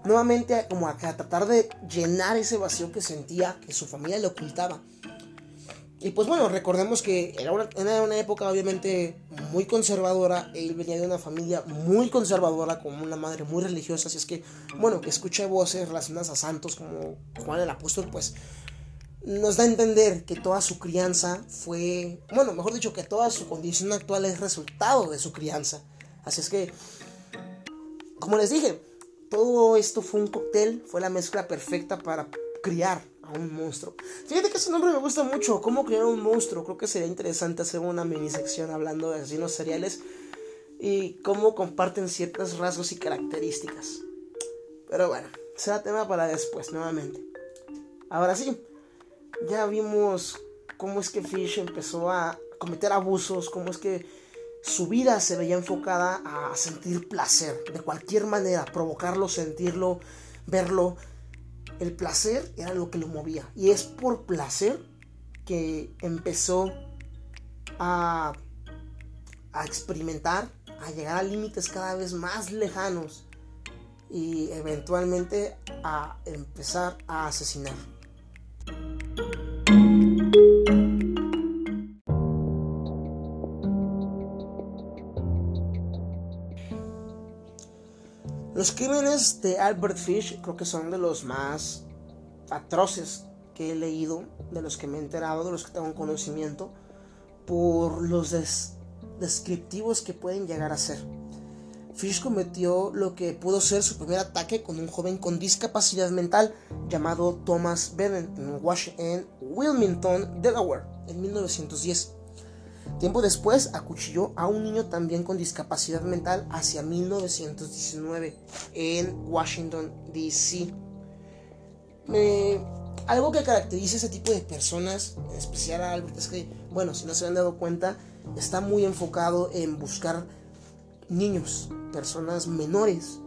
nuevamente como a, tratar de llenar ese vacío que sentía, que su familia le ocultaba. Y pues bueno, recordemos que era una, era una época obviamente muy conservadora. Él venía de una familia muy conservadora, con una madre muy religiosa. Así es que, bueno, que escuche voces relacionadas a santos como Juan el Apóstol, pues nos da a entender que toda su crianza fue, bueno, mejor dicho, que toda su condición actual es resultado de su crianza. Así es que, como les dije, todo esto fue un cóctel, fue la mezcla perfecta para criar un monstruo. Fíjate que ese nombre me gusta mucho, cómo crear un monstruo. Creo que sería interesante hacer una mini sección hablando de asesinos seriales y cómo comparten ciertos rasgos y características. Pero bueno, será tema para después nuevamente. Ahora sí, ya vimos cómo es que Fish empezó a cometer abusos, cómo es que su vida se veía enfocada a sentir placer, de cualquier manera, provocarlo, sentirlo, verlo. El placer era lo que lo movía. Y es por placer que empezó a, a experimentar, a llegar a límites cada vez más lejanos y eventualmente a empezar a asesinar. Los crímenes de Albert Fish creo que son de los más atroces que he leído, de los que me he enterado, de los que tengo conocimiento, por los descriptivos que pueden llegar a ser. Fish cometió lo que pudo ser su primer ataque con un joven con discapacidad mental llamado Thomas Bennett en Wilmington, Delaware, en 1910. Tiempo después acuchilló a un niño también con discapacidad mental hacia 1919 en Washington, D.C. algo que caracteriza a ese tipo de personas, en especial a Albert, es que, bueno, si no se han dado cuenta, está muy enfocado en buscar niños, personas menores.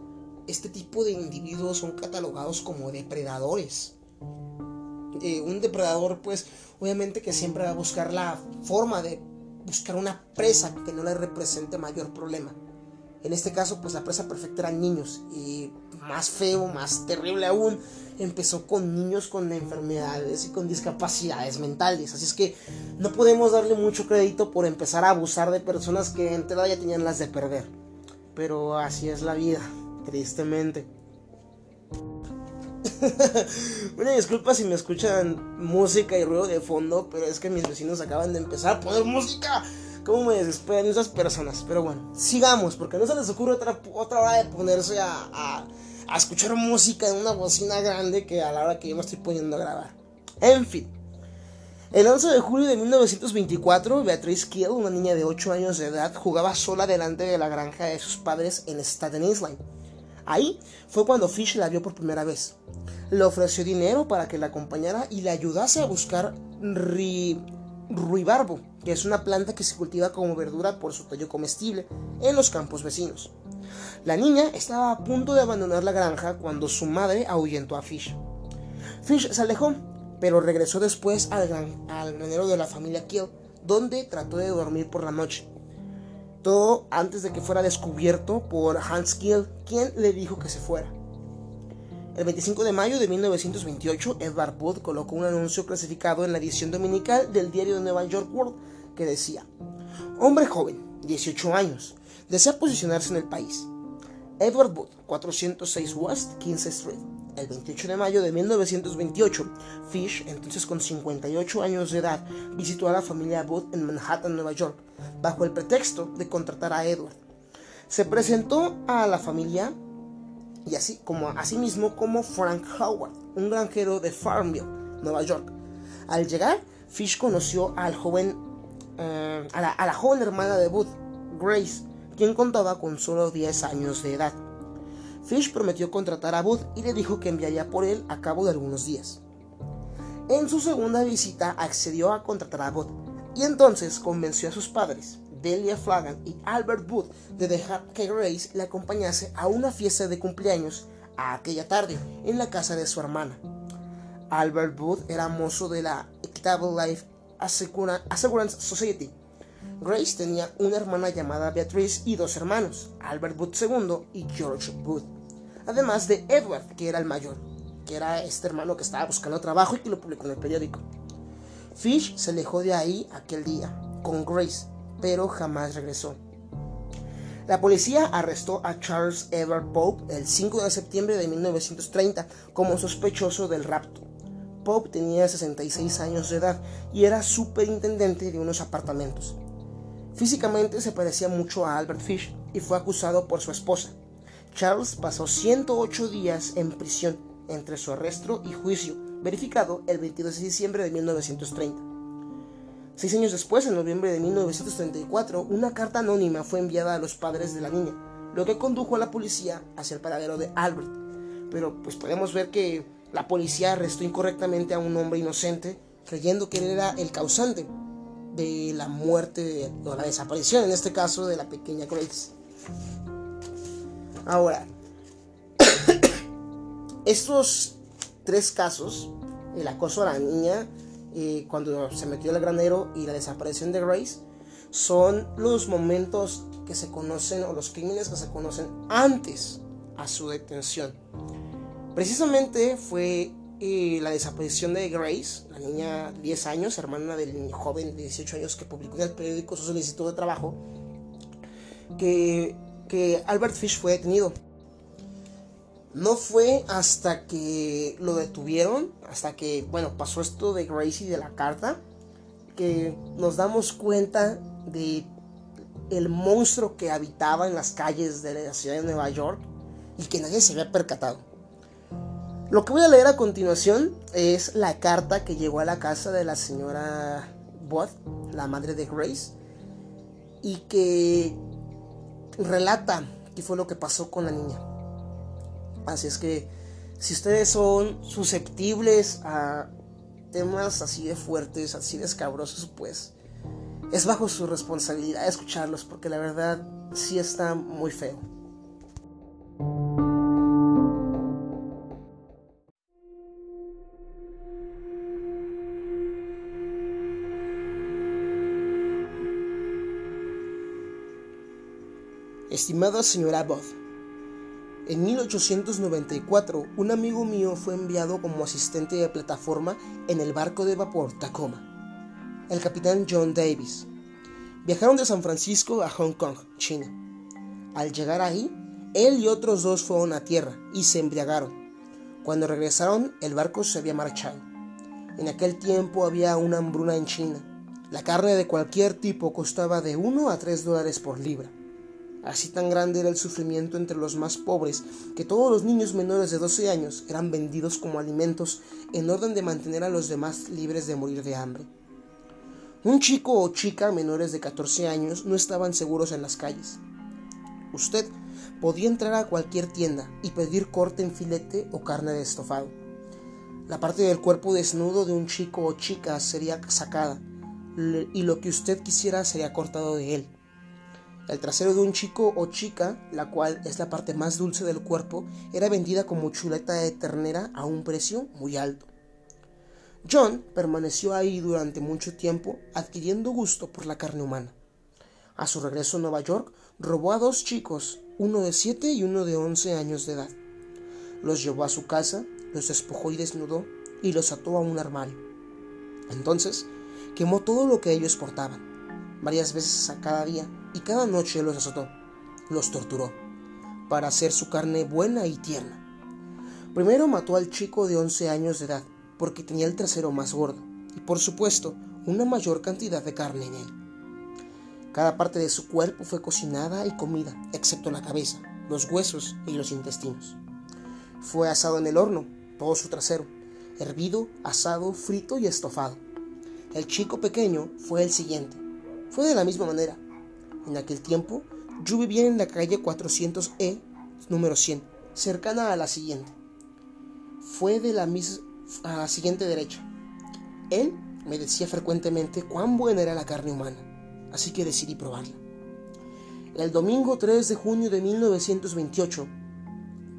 Este tipo de individuos son catalogados como depredadores. Eh, un depredador, pues, obviamente que siempre va a buscar la forma de buscar una presa que no le represente mayor problema. En este caso, pues la presa perfecta eran niños. Y más feo, más terrible aún, empezó con niños con enfermedades y con discapacidades mentales. Así es que no podemos darle mucho crédito por empezar a abusar de personas que en entrada ya tenían las de perder. Pero así es la vida, tristemente. Una disculpa si me escuchan música y ruido de fondo, pero es que mis vecinos acaban de empezar a poner música. ¿Cómo me desesperan esas personas? Pero bueno, sigamos, porque no se les ocurre otra, otra hora de ponerse a, a, escuchar música en una bocina grande que a la hora que yo me estoy poniendo a grabar. En fin. El 11 de julio de 1924, Beatriz Kiel, una niña de 8 años de edad, jugaba sola delante de la granja de sus padres en Staten Island. Ahí fue cuando Fish la vio por primera vez. Le ofreció dinero para que la acompañara y le ayudase a buscar ruibarbo, que es una planta que se cultiva como verdura por su tallo comestible en los campos vecinos. La niña estaba a punto de abandonar la granja cuando su madre ahuyentó a Fish. Fish se alejó, pero regresó después al, al granero de la familia Kill, donde trató de dormir por la noche. Todo antes de que fuera descubierto por Hans Kiel, quien le dijo que se fuera. El 25 de mayo de 1928, Edward Wood colocó un anuncio clasificado en la edición dominical del diario de Nueva York World que decía, Hombre joven, 18 años, desea posicionarse en el país. Edward Wood, 406 West 15 Street. El 28 de mayo de 1928, Fish, entonces con 58 años de edad, visitó a la familia Wood en Manhattan, Nueva York, bajo el pretexto de contratar a Edward. Se presentó a la familia y así como mismo como Frank Howard, un granjero de Farmville, Nueva York. Al llegar, Fish conoció al joven, eh, a, la, a la joven hermana de Booth, Grace, quien contaba con solo 10 años de edad. Fish prometió contratar a Booth y le dijo que enviaría por él a cabo de algunos días. En su segunda visita accedió a contratar a Booth y entonces convenció a sus padres, Delia Flagan y Albert Booth, de dejar que Grace le acompañase a una fiesta de cumpleaños a aquella tarde en la casa de su hermana. Albert Booth era mozo de la Equitable Life Assurance Society. Grace tenía una hermana llamada Beatrice y dos hermanos, Albert Booth II y George Booth, además de Edward, que era el mayor, que era este hermano que estaba buscando trabajo y que lo publicó en el periódico. Fish se alejó de ahí aquel día, con Grace, pero jamás regresó. La policía arrestó a Charles Edward Pope el 5 de septiembre de 1930 como sospechoso del rapto. Pope tenía 66 años de edad y era superintendente de unos apartamentos. Físicamente se parecía mucho a Albert Fish y fue acusado por su esposa. Charles pasó 108 días en prisión entre su arresto y juicio, verificado el 22 de diciembre de 1930. Seis años después, en noviembre de 1934, una carta anónima fue enviada a los padres de la niña, lo que condujo a la policía hacia el paradero de Albert. Pero pues podemos ver que la policía arrestó incorrectamente a un hombre inocente, creyendo que él era el causante de la muerte o la desaparición, en este caso, de la pequeña Grace. Ahora, estos tres casos, el acoso a la niña, eh, cuando se metió al granero y la desaparición de Grace, son los momentos que se conocen o los crímenes que se conocen antes a su detención. Precisamente fue eh, la desaparición de Grace, la niña de 10 años, hermana del joven de 18 años que publicó en el periódico su solicitud de trabajo, que, que Albert Fish fue detenido. No fue hasta que lo detuvieron, hasta que, bueno, pasó esto de Gracie de la carta, que nos damos cuenta de el monstruo que habitaba en las calles de la ciudad de Nueva York y que nadie se había percatado. Lo que voy a leer a continuación es la carta que llegó a la casa de la señora Bot, la madre de Grace, y que relata qué fue lo que pasó con la niña. Así es que si ustedes son susceptibles a temas así de fuertes, así de escabrosos, pues es bajo su responsabilidad escucharlos porque la verdad sí está muy feo. Estimada señora Bob, en 1894, un amigo mío fue enviado como asistente de plataforma en el barco de vapor Tacoma, el capitán John Davis. Viajaron de San Francisco a Hong Kong, China. Al llegar ahí, él y otros dos fueron a tierra y se embriagaron. Cuando regresaron, el barco se había marchado. En aquel tiempo había una hambruna en China. La carne de cualquier tipo costaba de 1 a 3 dólares por libra. Así tan grande era el sufrimiento entre los más pobres que todos los niños menores de 12 años eran vendidos como alimentos en orden de mantener a los demás libres de morir de hambre. Un chico o chica menores de 14 años no estaban seguros en las calles. Usted podía entrar a cualquier tienda y pedir corte en filete o carne de estofado. La parte del cuerpo desnudo de un chico o chica sería sacada y lo que usted quisiera sería cortado de él. El trasero de un chico o chica, la cual es la parte más dulce del cuerpo, era vendida como chuleta de ternera a un precio muy alto. John permaneció ahí durante mucho tiempo adquiriendo gusto por la carne humana. A su regreso a Nueva York, robó a dos chicos, uno de 7 y uno de 11 años de edad. Los llevó a su casa, los despojó y desnudó y los ató a un armario. Entonces, quemó todo lo que ellos portaban, varias veces a cada día, y cada noche los azotó, los torturó, para hacer su carne buena y tierna. Primero mató al chico de 11 años de edad, porque tenía el trasero más gordo, y por supuesto, una mayor cantidad de carne en él. Cada parte de su cuerpo fue cocinada y comida, excepto la cabeza, los huesos y los intestinos. Fue asado en el horno, todo su trasero, hervido, asado, frito y estofado. El chico pequeño fue el siguiente. Fue de la misma manera, en aquel tiempo, yo vivía en la calle 400E, número 100, cercana a la siguiente. Fue de la misma a la siguiente derecha. Él me decía frecuentemente cuán buena era la carne humana, así que decidí probarla. El domingo 3 de junio de 1928,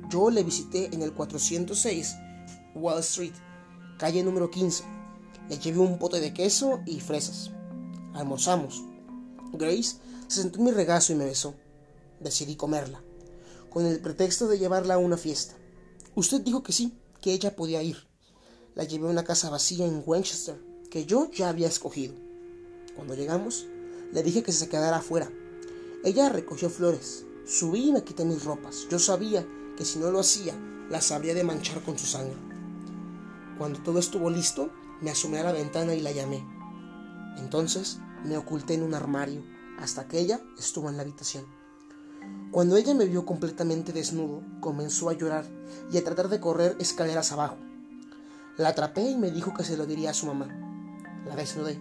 yo le visité en el 406 Wall Street, calle número 15. Le llevé un pote de queso y fresas. Almorzamos. Grace se sentó en mi regazo y me besó. Decidí comerla, con el pretexto de llevarla a una fiesta. Usted dijo que sí, que ella podía ir. La llevé a una casa vacía en Winchester, que yo ya había escogido. Cuando llegamos, le dije que se quedara afuera. Ella recogió flores. Subí y me quité mis ropas. Yo sabía que si no lo hacía, las habría de manchar con su sangre. Cuando todo estuvo listo, me asomé a la ventana y la llamé. Entonces me oculté en un armario hasta que ella estuvo en la habitación. Cuando ella me vio completamente desnudo, comenzó a llorar y a tratar de correr escaleras abajo. La atrapé y me dijo que se lo diría a su mamá. La desnudé.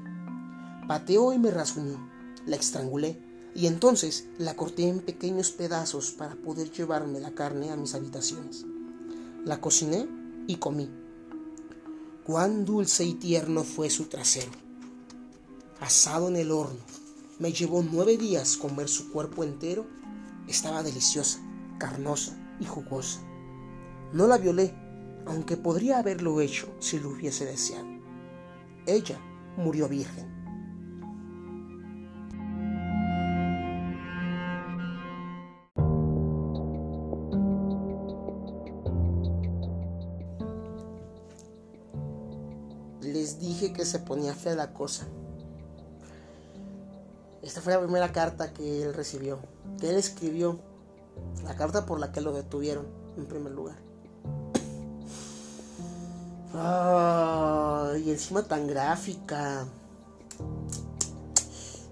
Pateó y me rasguñó. La estrangulé y entonces la corté en pequeños pedazos para poder llevarme la carne a mis habitaciones. La cociné y comí. Cuán dulce y tierno fue su trasero. Asado en el horno. Me llevó nueve días comer su cuerpo entero estaba deliciosa, carnosa y jugosa. No la violé, aunque podría haberlo hecho si lo hubiese deseado. Ella murió virgen. Les dije que se ponía fea la cosa. Esta fue la primera carta que él recibió, que él escribió, la carta por la que lo detuvieron, en primer lugar. y encima tan gráfica.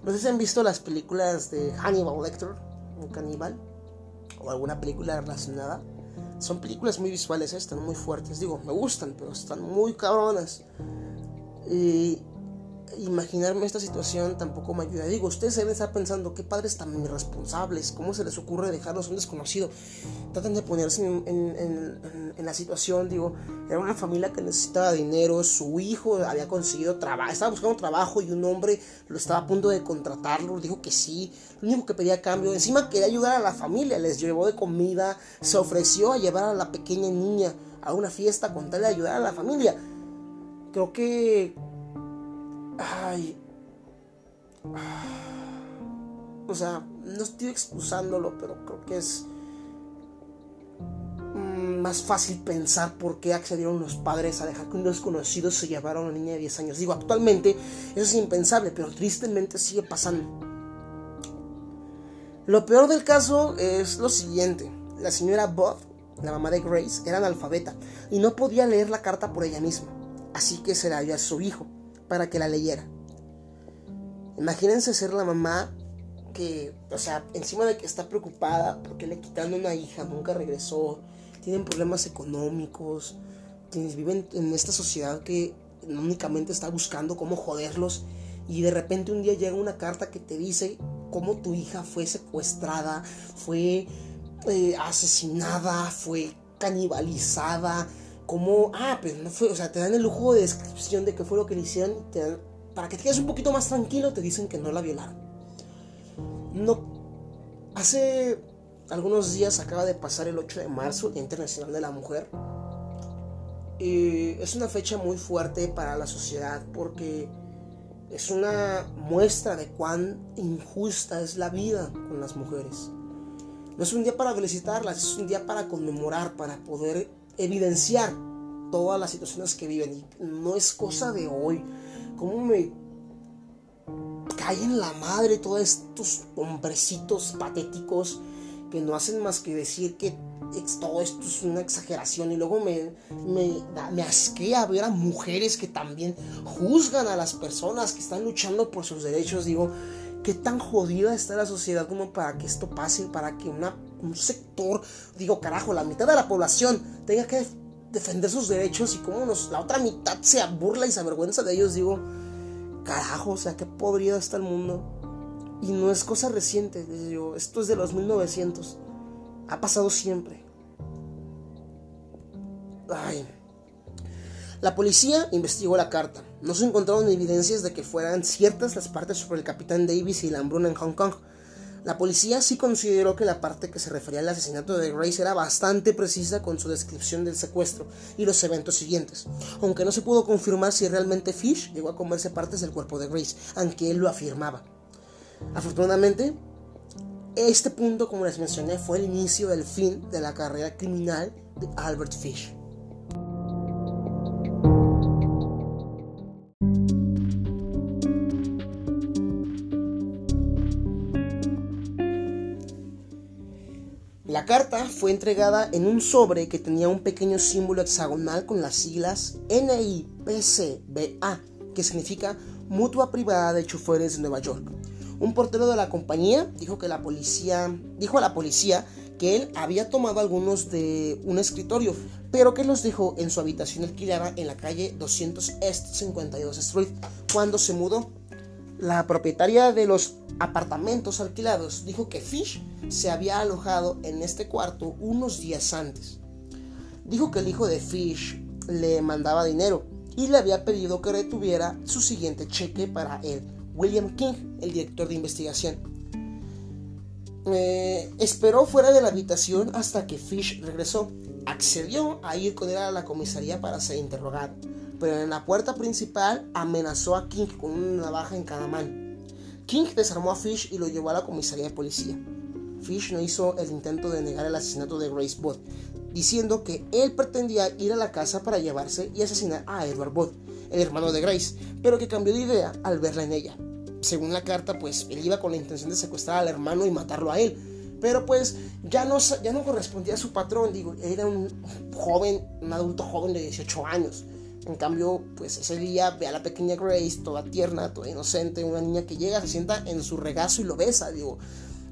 No sé si han visto las películas de Hannibal Lecter, un caníbal, o alguna película relacionada. Son películas muy visuales, ¿eh? están muy fuertes. Digo, me gustan, pero están muy cabronas. Y imaginarme esta situación tampoco me ayuda. Digo, ustedes deben estar pensando, qué padres tan irresponsables, ¿cómo se les ocurre dejarnos a un desconocido? Tratan de ponerse en, la situación, digo, era una familia que necesitaba dinero, su hijo había conseguido trabajo, estaba buscando trabajo y un hombre lo estaba a punto de contratarlo, dijo que sí, lo único que pedía cambio, encima quería ayudar a la familia, les llevó de comida, se ofreció a llevar a la pequeña niña a una fiesta con tal de ayudar a la familia. Creo que Ay. O sea, no estoy excusándolo, pero creo que es mm, más fácil pensar por qué accedieron los padres a dejar que un desconocido se llevara a una niña de 10 años. Digo, actualmente eso es impensable, pero tristemente sigue pasando. Lo peor del caso es lo siguiente. La señora Bob, la mamá de Grace, era analfabeta y no podía leer la carta por ella misma. Así que se la dio a su hijo para que la leyera. Imagínense ser la mamá que, o sea, encima de que está preocupada porque le quitan una hija, nunca regresó, tienen problemas económicos, viven en esta sociedad que únicamente está buscando cómo joderlos y de repente un día llega una carta que te dice cómo tu hija fue secuestrada, fue eh, asesinada, fue canibalizada, como, ah, pero no fue, o sea, te dan el lujo de descripción de qué fue lo que le hicieron, para que te quedes un poquito más tranquilo, te dicen que no la violaron. No, hace algunos días acaba de pasar el 8 de marzo, Día Internacional de la Mujer. Y es una fecha muy fuerte para la sociedad porque es una muestra de cuán injusta es la vida con las mujeres. No es un día para felicitarlas, es un día para conmemorar, para poder evidenciar todas las situaciones que viven. Y no es cosa de hoy. Cómo me cae en la madre todos estos hombrecitos patéticos que no hacen más que decir que todo esto es una exageración y luego me, me, me asquea ver a mujeres que también juzgan a las personas que están luchando por sus derechos. Digo, qué tan jodida está la sociedad como para que esto pase, para que una, un sector, digo, carajo, la mitad de la población tenga que defender sus derechos y como la otra mitad se burla y se avergüenza de ellos, digo, carajo, o sea, qué podrido está el mundo. Y no es cosa reciente, digo, esto es de los 1900, ha pasado siempre. Ay. La policía investigó la carta. No se encontraron evidencias de que fueran ciertas las partes sobre el capitán Davis y la hambruna en Hong Kong. La policía sí consideró que la parte que se refería al asesinato de Grace era bastante precisa con su descripción del secuestro y los eventos siguientes, aunque no se pudo confirmar si realmente Fish llegó a comerse partes del cuerpo de Grace, aunque él lo afirmaba. Afortunadamente, este punto, como les mencioné, fue el inicio del fin de la carrera criminal de Albert Fish. La carta fue entregada en un sobre que tenía un pequeño símbolo hexagonal con las siglas NIPCBA, que significa Mutua Privada de Choferes de Nueva York. Un portero de la compañía dijo que la policía dijo a la policía que él había tomado algunos de un escritorio, pero que los dejó en su habitación alquilada en la calle 200 East 52 Street cuando se mudó. La propietaria de los apartamentos alquilados dijo que Fish se había alojado en este cuarto unos días antes. Dijo que el hijo de Fish le mandaba dinero y le había pedido que retuviera su siguiente cheque para él, William King, el director de investigación. Eh, esperó fuera de la habitación hasta que Fish regresó. Accedió a ir con él a la comisaría para ser interrogado, pero en la puerta principal amenazó a King con una navaja en cada mano. King desarmó a Fish y lo llevó a la comisaría de policía. Fish no hizo el intento de negar el asesinato de Grace Bott, diciendo que él pretendía ir a la casa para llevarse y asesinar a Edward Bott, el hermano de Grace, pero que cambió de idea al verla en ella. Según la carta, pues él iba con la intención de secuestrar al hermano y matarlo a él, pero pues ya no, ya no correspondía a su patrón, digo, era un joven, un adulto joven de 18 años. En cambio, pues ese día ve a la pequeña Grace, toda tierna, toda inocente, una niña que llega, se sienta en su regazo y lo besa. Digo,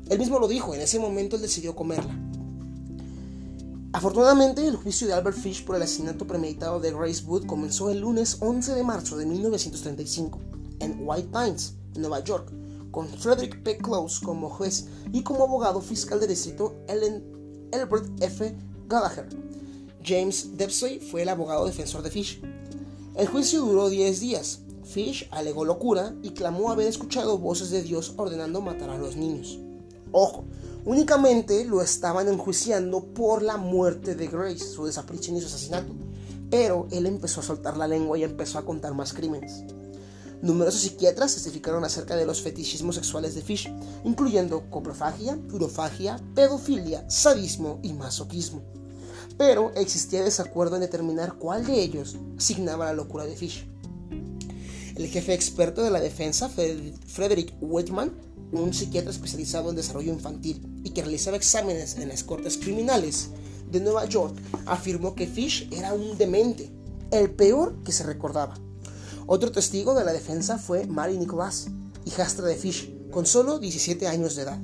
él mismo lo dijo, en ese momento él decidió comerla. Afortunadamente, el juicio de Albert Fish por el asesinato premeditado de Grace Wood comenzó el lunes 11 de marzo de 1935 en White Pines, Nueva York, con Frederick P. Close como juez y como abogado fiscal de distrito Ellen Albert F. Gallagher. James Dempsey fue el abogado defensor de Fish. El juicio duró 10 días. Fish alegó locura y clamó haber escuchado voces de Dios ordenando matar a los niños. Ojo, únicamente lo estaban enjuiciando por la muerte de Grace, su desaparición y su asesinato. Pero él empezó a soltar la lengua y empezó a contar más crímenes. Numerosos psiquiatras testificaron acerca de los fetichismos sexuales de Fish, incluyendo coprofagia, urofagia, pedofilia, sadismo y masoquismo. Pero existía desacuerdo en determinar cuál de ellos asignaba la locura de Fish. El jefe experto de la defensa, Frederick Whitman, un psiquiatra especializado en desarrollo infantil y que realizaba exámenes en las cortes criminales de Nueva York, afirmó que Fish era un demente, el peor que se recordaba. Otro testigo de la defensa fue Mary Nicholas, hijastra de Fish, con solo 17 años de edad.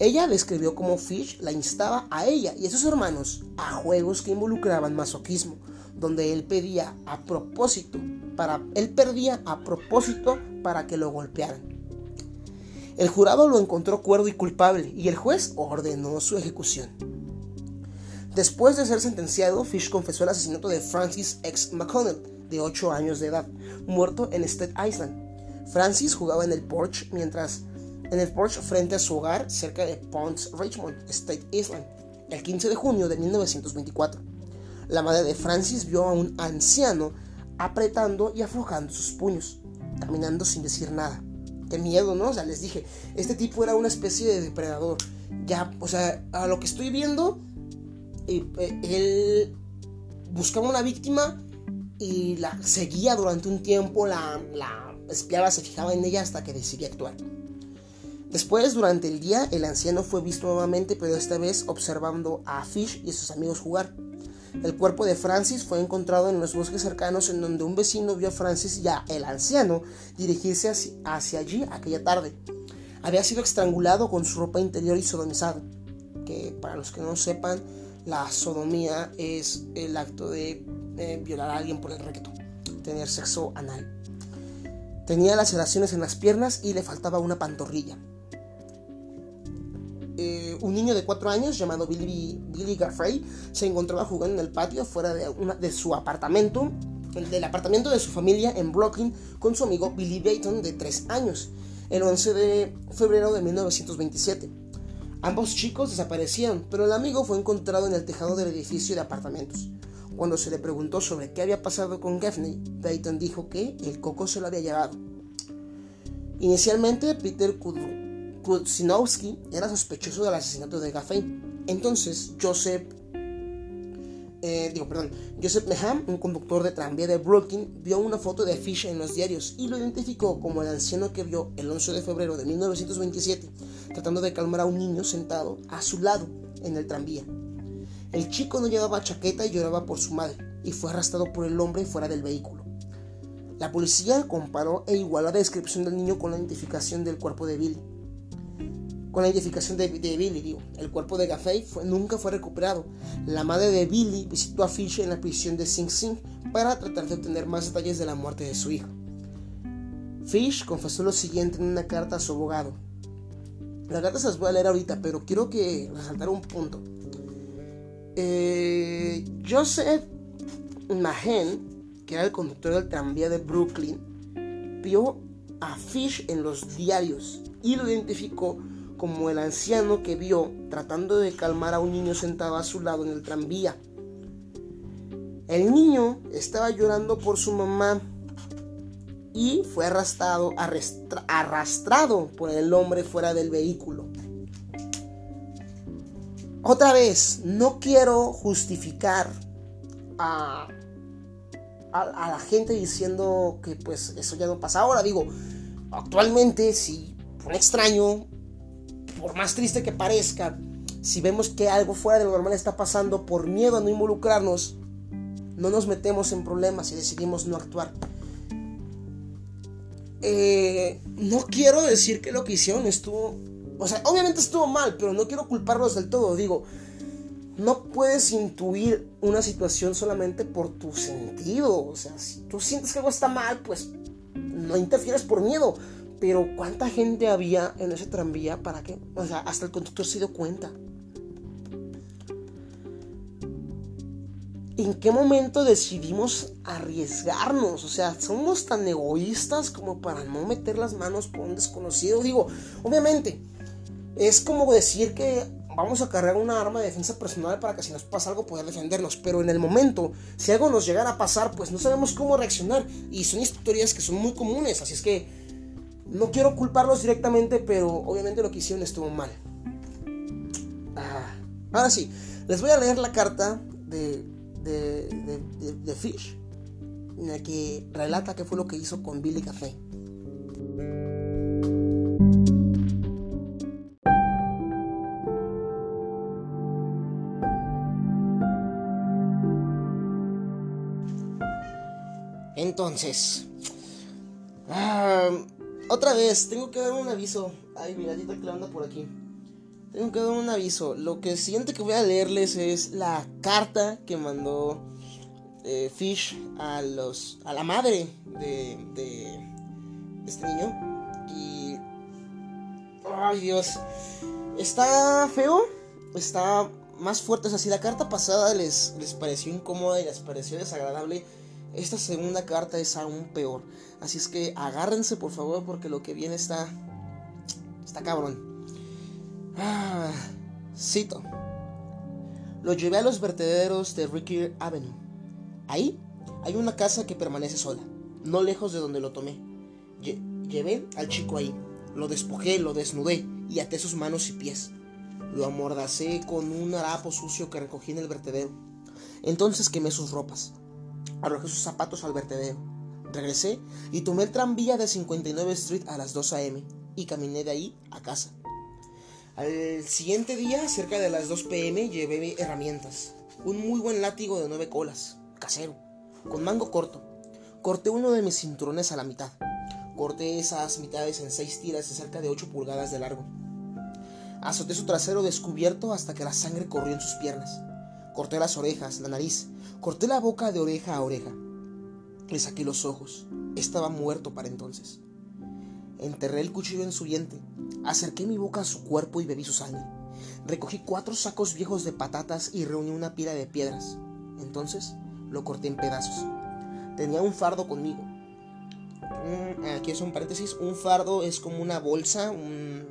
Ella describió cómo Fish la instaba a ella y a sus hermanos a juegos que involucraban masoquismo, donde él pedía a propósito para él perdía a propósito para que lo golpearan. El jurado lo encontró cuerdo y culpable y el juez ordenó su ejecución. Después de ser sentenciado, Fish confesó el asesinato de Francis X. McConnell, de 8 años de edad, muerto en Staten Island. Francis jugaba en el porch mientras en el porche frente a su hogar cerca de Ponce Richmond, State Island, el 15 de junio de 1924. La madre de Francis vio a un anciano apretando y aflojando sus puños, caminando sin decir nada. Qué miedo, ¿no? O sea, les dije, este tipo era una especie de depredador. Ya, o sea, a lo que estoy viendo, eh, eh, él buscaba una víctima y la seguía durante un tiempo, la, la espiaba, se fijaba en ella hasta que decidía actuar. Después, durante el día, el anciano fue visto nuevamente, pero esta vez observando a Fish y sus amigos jugar. El cuerpo de Francis fue encontrado en los bosques cercanos en donde un vecino vio a Francis y a el anciano dirigirse hacia, allí aquella tarde. Había sido estrangulado con su ropa interior y sodomizado. Que para los que no sepan, la sodomía es el acto de eh, violar a alguien por el recto, tener sexo anal. Tenía laceraciones en las piernas y le faltaba una pantorrilla. Eh, un niño de 4 años llamado Billy, Billy Gaffrey se encontraba jugando en el patio fuera de, de su apartamento, del apartamento de su familia en Brooklyn, con su amigo Billy Dayton de 3 años, el 11 de febrero de 1927. Ambos chicos desaparecieron, pero el amigo fue encontrado en el tejado del edificio de apartamentos. Cuando se le preguntó sobre qué había pasado con Gaffney, Dayton dijo que el coco se lo había llevado. Inicialmente, Peter Kudrow Kutsinowski era sospechoso del asesinato de Gaffney. Entonces, Joseph, eh, digo, perdón, Joseph Meham, un conductor de tranvía de Brooklyn, vio una foto de Fish en los diarios y lo identificó como el anciano que vio el 11 de febrero de 1927 tratando de calmar a un niño sentado a su lado en el tranvía. El chico no llevaba chaqueta y lloraba por su madre, y fue arrastrado por el hombre fuera del vehículo. La policía comparó e igualó la descripción del niño con la identificación del cuerpo de Billy. Con la identificación de, Billy, digo, el cuerpo de Gaffey nunca fue recuperado. La madre de Billy visitó a Fish en la prisión de Sing Sing para tratar de obtener más detalles de la muerte de su hijo. Fish confesó lo siguiente en una carta a su abogado. La carta se las voy a leer ahorita, pero quiero que resaltar un punto. Eh, Joseph Mahen que era el conductor del tranvía de Brooklyn, vio a Fish en los diarios y lo identificó como el anciano que vio tratando de calmar a un niño sentado a su lado en el tranvía. El niño estaba llorando por su mamá y fue arrastrado, arrastrado por el hombre fuera del vehículo. Otra vez, no quiero justificar a a, la gente diciendo que pues eso ya no pasa. Ahora digo, actualmente si un extraño, por más triste que parezca, si vemos que algo fuera de lo normal está pasando por miedo a no involucrarnos, no nos metemos en problemas y decidimos no actuar. Eh, no quiero decir que lo que hicieron estuvo... O sea, obviamente estuvo mal, pero no quiero culparlos del todo. Digo, no puedes intuir una situación solamente por tu sentido. O sea, si tú sientes que algo está mal, pues no interfieres por miedo. Pero ¿cuánta gente había en ese tranvía para que, o sea, hasta el conductor se dio cuenta? ¿En qué momento decidimos arriesgarnos? O sea, somos tan egoístas como para no meter las manos por un desconocido. Digo, obviamente, es como decir que vamos a cargar una arma de defensa personal para que si nos pasa algo poder defendernos. Pero en el momento, si algo nos llegara a pasar, pues no sabemos cómo reaccionar. Y son historias que son muy comunes. Así es que no quiero culparlos directamente, pero obviamente lo que hicieron estuvo mal. Ah, ahora sí, les voy a leer la carta de, de, de, de Fish, en la que relata qué fue lo que hizo con Billy Café. Entonces, otra vez, tengo que dar un aviso. Ay, mira, que anda por aquí. Tengo que dar un aviso. Lo que siguiente que voy a leerles es la carta que mandó eh, Fish a los a la madre de, de este niño. Y. Ay, Dios. Está feo. Está más fuerte. O sea, si la carta pasada les, les pareció incómoda y les pareció desagradable esta segunda carta es aún peor. Así es que agárrense por favor porque lo que viene está... Está cabrón. Ah, cito. Lo llevé a los vertederos de Ricky Avenue. Ahí hay una casa que permanece sola, no lejos de donde lo tomé. llevé al chico ahí, lo despojé, lo desnudé y até sus manos y pies. Lo amordacé con un harapo sucio que recogí en el vertedero. Entonces quemé sus ropas. Arrojé sus zapatos al vertedero. Regresé y tomé el tranvía de 59 Street a las 2 a.m. y caminé de ahí a casa. Al siguiente día, cerca de las 2 p.m., llevé herramientas. Un muy buen látigo de nueve colas, casero, con mango corto. Corté uno de mis cinturones a la mitad. Corté esas mitades en seis tiras de cerca de 8 pulgadas de largo. Azoté su trasero descubierto hasta que la sangre corrió en sus piernas. Corté las orejas, la nariz, corté la boca de oreja a oreja. Le saqué los ojos. Estaba muerto para entonces. Enterré el cuchillo en su diente, acerqué mi boca a su cuerpo y bebí su sangre. Recogí cuatro sacos viejos de patatas y reuní una pila de piedras. Entonces lo corté en pedazos. Tenía un fardo conmigo. Aquí es un paréntesis. Un fardo es como una bolsa, un,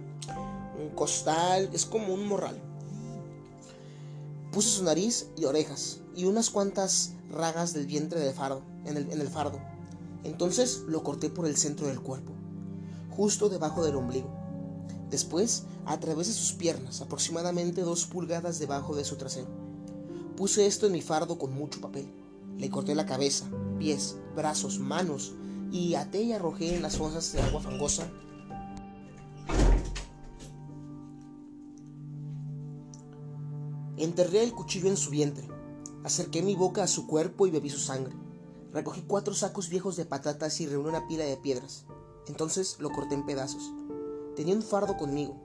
un costal, es como un morral. Puse su nariz y orejas y unas cuantas ragas del vientre de fardo, en, el, en el fardo. Entonces lo corté por el centro del cuerpo, justo debajo del ombligo. Después atravesé sus piernas, aproximadamente dos pulgadas debajo de su trasero. Puse esto en mi fardo con mucho papel. Le corté la cabeza, pies, brazos, manos y até y arrojé en las fosas de agua fangosa Enterré el cuchillo en su vientre. Acerqué mi boca a su cuerpo y bebí su sangre. Recogí cuatro sacos viejos de patatas y reuní una pila de piedras. Entonces lo corté en pedazos. Tenía un fardo conmigo.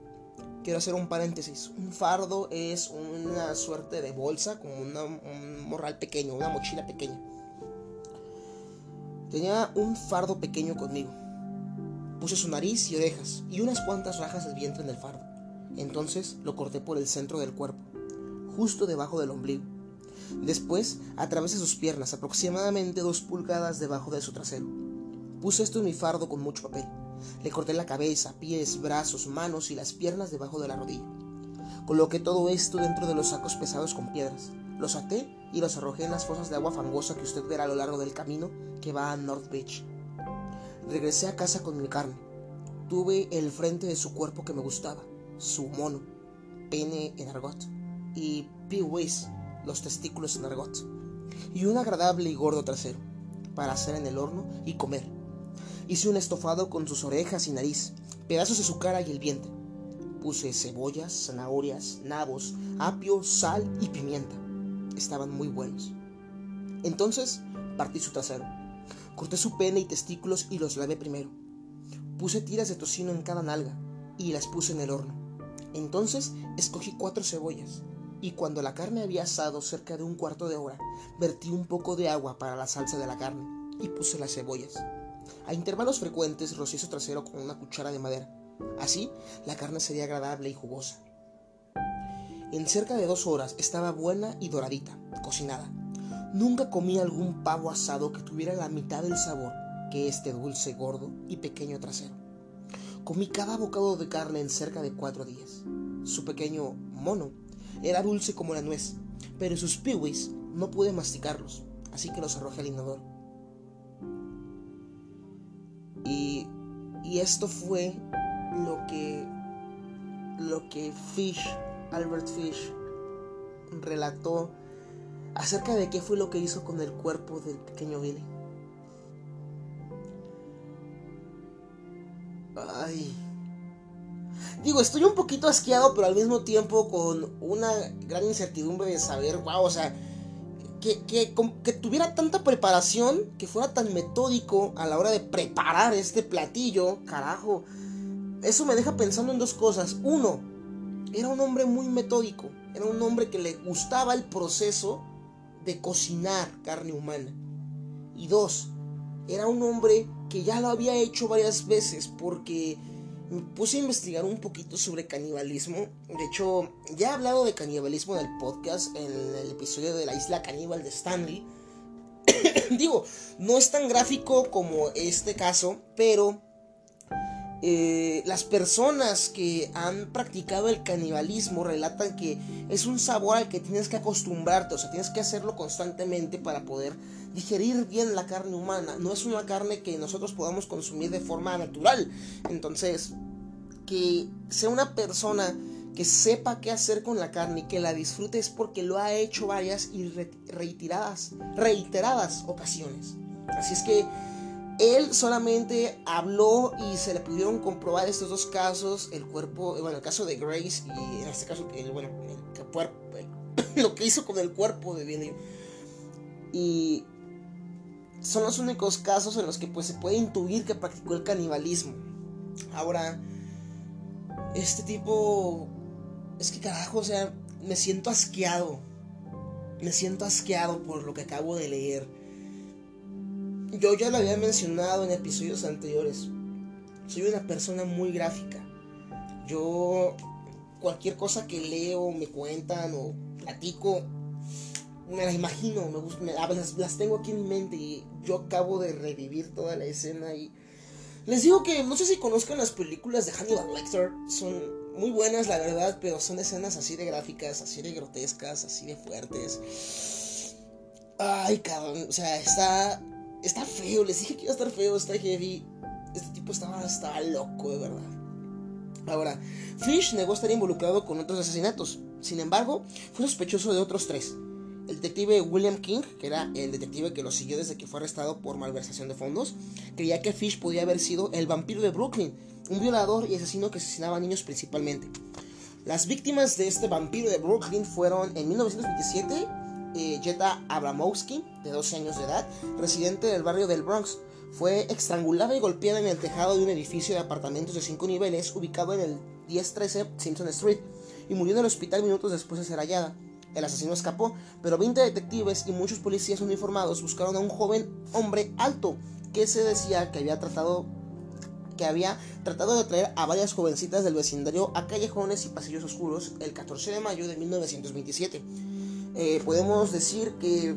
Quiero hacer un paréntesis. Un fardo es una suerte de bolsa, como un morral pequeño, una mochila pequeña. Tenía un fardo pequeño conmigo. Puse su nariz y orejas y unas cuantas rajas del vientre en el fardo. Entonces lo corté por el centro del cuerpo, justo debajo del ombligo. Después atravesé sus piernas, aproximadamente dos pulgadas debajo de su trasero. Puse esto en mi fardo con mucho papel. Le corté la cabeza, pies, brazos, manos y las piernas debajo de la rodilla. Coloqué todo esto dentro de los sacos pesados con piedras. Los até y los arrojé en las fosas de agua fangosa que usted verá a lo largo del camino que va a North Beach. Regresé a casa con mi carne. Tuve el frente de su cuerpo que me gustaba, su mono, pene en argot, y piwis, los testículos en argot, y un agradable y gordo trasero, para hacer en el horno y comer. Hice un estofado con sus orejas y nariz, pedazos de su cara y el vientre. Puse cebollas, zanahorias, nabos, apio, sal y pimienta estaban muy buenos. Entonces partí su trasero. Corté su pene y testículos y los lavé primero. Puse tiras de tocino en cada nalga y las puse en el horno. Entonces escogí cuatro cebollas y cuando la carne había asado cerca de un cuarto de hora, vertí un poco de agua para la salsa de la carne y puse las cebollas. A intervalos frecuentes rocié su trasero con una cuchara de madera. Así la carne sería agradable y jugosa. En cerca de dos horas estaba buena y doradita, cocinada. Nunca comí algún pavo asado que tuviera la mitad del sabor que este dulce, gordo y pequeño trasero. Comí cada bocado de carne en cerca de cuatro días. Su pequeño mono era dulce como la nuez, pero sus piwis no pude masticarlos, así que los arrojé al inodoro. Y, y esto fue lo que lo que Fish Albert Fish relató acerca de qué fue lo que hizo con el cuerpo del pequeño Billy. Ay. Digo, estoy un poquito asqueado, pero al mismo tiempo con una gran incertidumbre de saber, wow, o sea, que, que, que, tuviera tanta preparación, que fuera tan metódico a la hora de preparar este platillo, carajo. Eso me deja pensando en dos cosas. Uno, era un hombre muy metódico, era un hombre que le gustaba el proceso de cocinar carne humana. Y dos, era un hombre que ya lo había hecho varias veces porque puse a investigar un poquito sobre canibalismo. De hecho, ya he hablado de canibalismo en el podcast, en el episodio de la isla caníbal de Stanley. Digo, no es tan gráfico como este caso, pero eh, las personas que han practicado el canibalismo relatan que es un sabor al que tienes que acostumbrarte, o sea, tienes que hacerlo constantemente para poder digerir bien la carne humana. No es una carne que nosotros podamos consumir de forma natural. Entonces, que sea una persona que sepa qué hacer con la carne y que la disfrute es porque lo ha hecho varias y reiteradas, reiteradas ocasiones. Así es que él solamente habló y se le pudieron comprobar estos dos casos, el cuerpo, bueno, el caso de Grace y en este caso, el, bueno, el, lo que hizo con el cuerpo de Billy. Y son los únicos casos en los que pues se puede intuir que practicó el canibalismo. Ahora, este tipo, es que carajo, o sea, me siento asqueado. Me siento asqueado por lo que acabo de leer yo ya lo había mencionado en episodios anteriores. Soy una persona muy gráfica. Yo cualquier cosa que leo, me cuentan o platico, me la imagino, me, las, las, tengo aquí en mi mente y yo acabo de revivir toda la escena y les digo que no sé si conozcan las películas de Hannibal Lecter, son muy buenas la verdad, pero son escenas así de gráficas, así de grotescas, así de fuertes. Ay, cabrón, o sea, está Está feo, les dije que iba a estar feo, está heavy. Este tipo estaba, estaba loco, de verdad. Ahora, Fish negó estar involucrado con otros asesinatos. Sin embargo, fue sospechoso de otros tres. El detective William King, que era el detective que lo siguió desde que fue arrestado por malversación de fondos, creía que Fish podía haber sido el vampiro de Brooklyn, un violador y asesino que asesinaba a niños principalmente. Las víctimas de este vampiro de Brooklyn fueron en 1927 eh, Jetta Abramowski, de 12 años de edad, residente del barrio del Bronx. Fue estrangulada y golpeada en el tejado de un edificio de apartamentos de 5 niveles ubicado en el 1013 Simpson Street y murió en el hospital minutos después de ser hallada. El asesino escapó, pero 20 detectives y muchos policías uniformados buscaron a un joven hombre alto que se decía que había tratado que había tratado de atraer a varias jovencitas del vecindario a callejones y pasillos oscuros el 14 de mayo de 1927. Eh, podemos decir que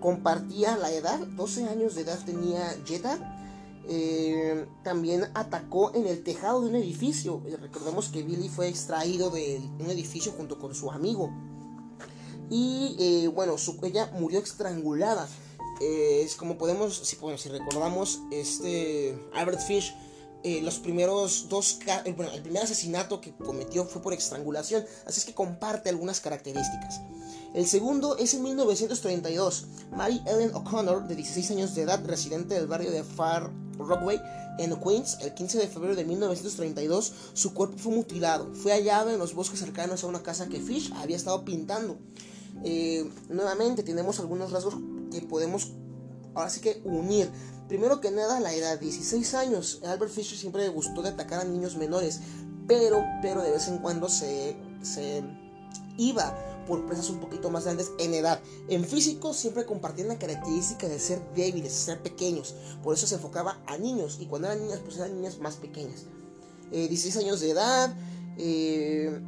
compartía la edad, 12 años de edad tenía Jetta. Eh, también atacó en el tejado de un edificio. Recordemos que Billy fue extraído de un edificio junto con su amigo. Y eh, bueno, ella murió estrangulada. es como podemos, si, si recordamos, este Albert Fish eh, los primeros dos, el, el primer asesinato que cometió fue por estrangulación, así es que comparte algunas características. El segundo es en 1932. Mary Ellen O'Connor, de 16 años de edad, residente del barrio de Far Rockaway, en Queens, el 15 de febrero de 1932, su cuerpo fue mutilado. Fue hallado en los bosques cercanos a una casa que Fish había estado pintando. Eh, nuevamente tenemos algunos rasgos que podemos ahora sí que unir Primero que nada, la edad, 16 años. Albert Fisher siempre le gustó de atacar a niños menores, pero, pero de vez en cuando se, se iba por presas un poquito más grandes en edad. En físico siempre compartían la característica de ser débiles, ser pequeños. Por eso se enfocaba a niños. Y cuando eran niñas, pues eran niñas más pequeñas. 16 eh, años de edad. Eh,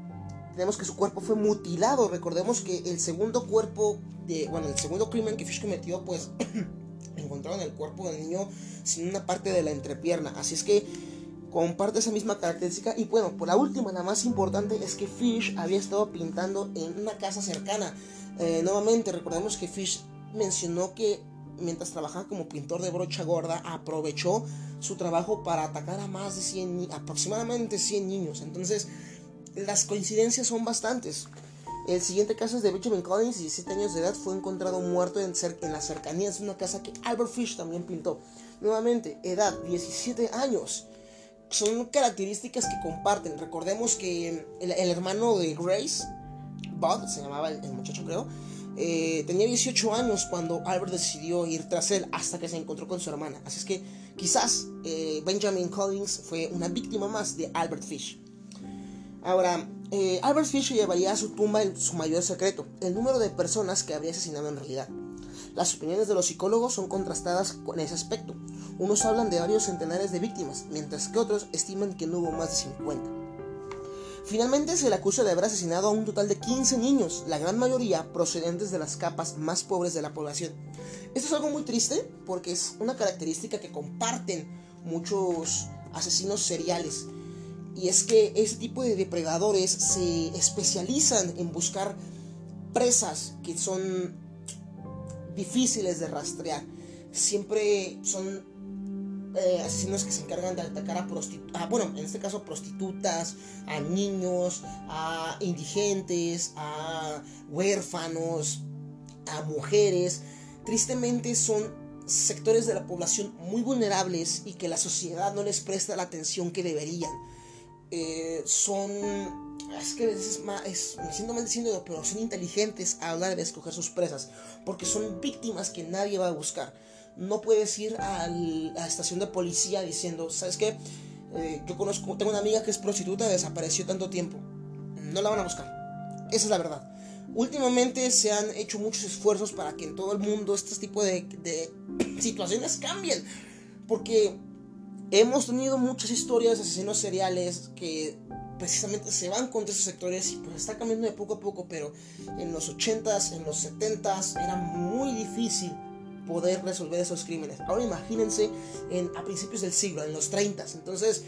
tenemos que su cuerpo fue mutilado. Recordemos que el segundo cuerpo, de, bueno, el segundo crimen que Fish cometió, pues encontraron el cuerpo del niño sin una parte de la entrepierna. Así es que comparte esa misma característica. Y bueno, por la última, la más importante, es que Fish había estado pintando en una casa cercana. Eh, nuevamente, recordemos que Fish mencionó que mientras trabajaba como pintor de brocha gorda, aprovechó su trabajo para atacar a más de 100, aproximadamente 100 niños. Entonces, las coincidencias son bastantes. El siguiente caso es de Benjamin Collins, 17 años de edad, fue encontrado muerto en, en las cercanías de una casa que Albert Fish también pintó. Nuevamente, edad 17 años. Son características que comparten. Recordemos que el, hermano de Grace, Bud, se llamaba el, muchacho creo, eh, tenía 18 años cuando Albert decidió ir tras él hasta que se encontró con su hermana. Así es que quizás eh, Benjamin Collins fue una víctima más de Albert Fish. Ahora, eh, Albert Fish llevaría a su tumba su mayor secreto, el número de personas que habría asesinado en realidad. Las opiniones de los psicólogos son contrastadas con ese aspecto. Unos hablan de varios centenares de víctimas, mientras que otros estiman que no hubo más de 50. Finalmente se le acusa de haber asesinado a un total de 15 niños, la gran mayoría procedentes de las capas más pobres de la población. Esto es algo muy triste porque es una característica que comparten muchos asesinos seriales y es que este tipo de depredadores se especializan en buscar presas que son difíciles de rastrear. Siempre son eh, asesinos que se encargan de atacar a prostitutas, bueno, en este caso prostitutas, a niños, a indigentes, a huérfanos, a mujeres. Tristemente son sectores de la población muy vulnerables y que la sociedad no les presta la atención que deberían. Eh, son. Es que es más, es, me siento mal diciendo, pero son inteligentes a hablar de escoger sus presas, porque son víctimas que nadie va a buscar. No puedes ir a la estación de policía diciendo, ¿sabes qué? Eh, yo conozco, tengo una amiga que es prostituta, desapareció tanto tiempo. No la van a buscar. Esa es la verdad. Últimamente se han hecho muchos esfuerzos para que en todo el mundo este tipo de, de situaciones cambien. Porque Hemos tenido muchas historias de asesinos seriales que precisamente se van contra esos sectores y pues está cambiando de poco a poco, pero en los 80s, en los 70s era muy difícil poder resolver esos crímenes. Ahora imagínense en, a principios del siglo, en los 30s. Entonces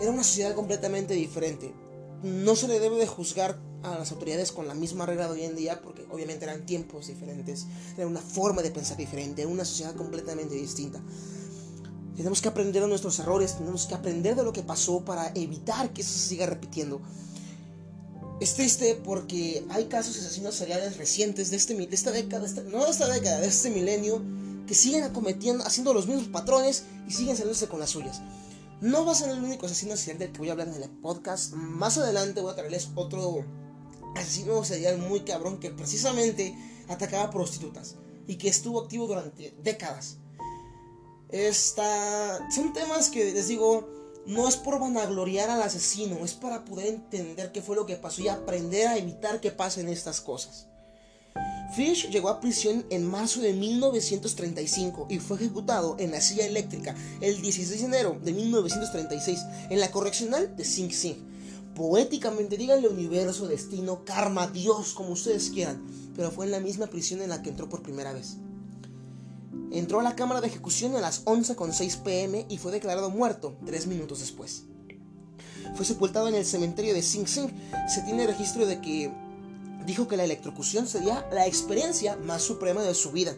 era una sociedad completamente diferente. No se le debe de juzgar a las autoridades con la misma regla de hoy en día porque obviamente eran tiempos diferentes, era una forma de pensar diferente, era una sociedad completamente distinta. Tenemos que aprender de nuestros errores, tenemos que aprender de lo que pasó para evitar que eso se siga repitiendo. Es triste porque hay casos de asesinos seriales recientes de, este, de esta década, no de esta década, de este milenio, que siguen acometiendo, haciendo los mismos patrones y siguen saliéndose con las suyas. No va a ser el único asesino serial del que voy a hablar en el podcast. Más adelante voy a traerles otro asesino serial muy cabrón que precisamente atacaba prostitutas y que estuvo activo durante décadas. Esta... Son temas que les digo, no es por vanagloriar al asesino, es para poder entender qué fue lo que pasó y aprender a evitar que pasen estas cosas. Fish llegó a prisión en marzo de 1935 y fue ejecutado en la silla eléctrica el 16 de enero de 1936 en la correccional de Sing Sing. Poéticamente, díganle universo, destino, karma, Dios, como ustedes quieran, pero fue en la misma prisión en la que entró por primera vez. Entró a la cámara de ejecución a las 11.06 pm y fue declarado muerto tres minutos después. Fue sepultado en el cementerio de Sing Sing. Se tiene registro de que dijo que la electrocución sería la experiencia más suprema de su vida.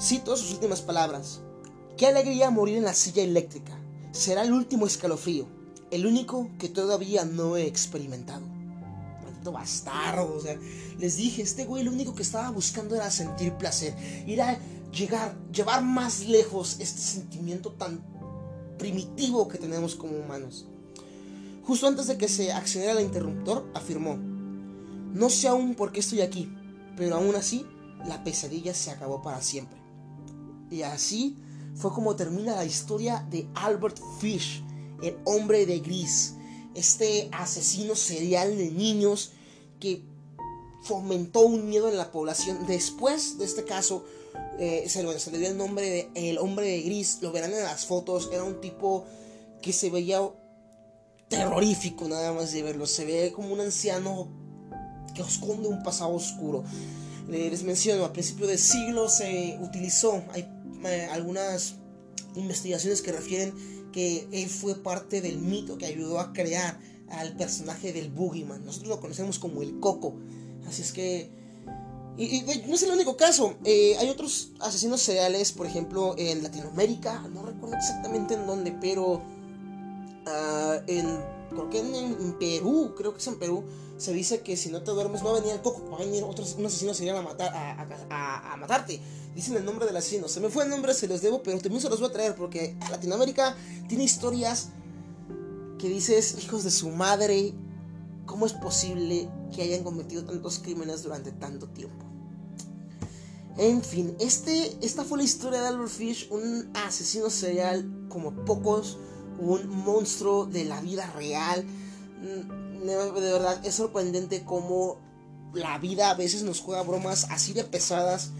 Cito sus últimas palabras. Qué alegría morir en la silla eléctrica. Será el último escalofrío, el único que todavía no he experimentado. Bastardo, o sea, les dije, este güey lo único que estaba buscando era sentir placer, ir a llegar, llevar más lejos este sentimiento tan primitivo que tenemos como humanos. Justo antes de que se accionara el interruptor, afirmó, no sé aún por qué estoy aquí, pero aún así la pesadilla se acabó para siempre. Y así fue como termina la historia de Albert Fish, el hombre de gris, este asesino serial de niños que fomentó un miedo en la población. Después de este caso, eh, se, le dio el nombre de el hombre de gris, lo verán en las fotos, era un tipo que se veía terrorífico nada más de verlo, se ve como un anciano que esconde un pasado oscuro. Les menciono, a principio del siglo se utilizó, hay eh, algunas investigaciones que refieren que él fue parte del mito que ayudó a crear al personaje del Boogeyman. Nosotros lo conocemos como el Coco. Así es que... Y, no es el único caso. Eh, hay otros asesinos seriales, por ejemplo, en Latinoamérica. No recuerdo exactamente en dónde, pero... Ah, en creo que en, Perú, creo que es en Perú, se dice que si no te duermes va a venir el coco, va a venir otros un asesino se a matar a, matarte. Dicen el nombre del asesino. Se me fue el nombre, se los debo, pero también se los voy a traer porque Latinoamérica tiene historias que dices, hijos de su madre, ¿cómo es posible que hayan cometido tantos crímenes durante tanto tiempo? En fin, este, esta fue la historia de Albert Fish, un asesino serial como pocos un monstruo de la vida real. Mm, de verdad, es sorprendente cómo la vida a veces nos juega bromas así de pesadas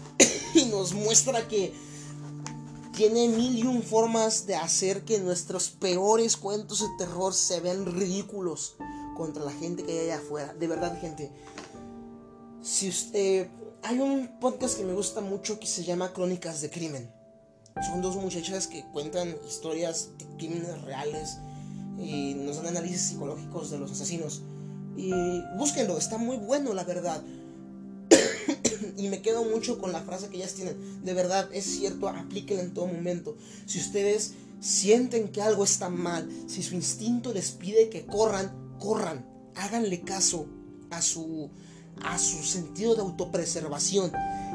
y nos muestra que tiene mil y un formas de hacer que nuestros peores cuentos de terror se vean ridículos contra la gente que hay allá afuera. De verdad, gente. Si usted. Hay un podcast que me gusta mucho que se llama Crónicas de Crimen son dos muchachas que cuentan historias de crímenes reales y nos dan análisis psicológicos de los asesinos. Y búsquenlo, está muy bueno, la verdad. Y me quedo mucho con la frase que ellas tienen. De verdad, es cierto, aplíquenla en todo momento. Si ustedes sienten que algo está mal, si su instinto les pide que corran, corran. Háganle caso a su, a su sentido de autopreservación.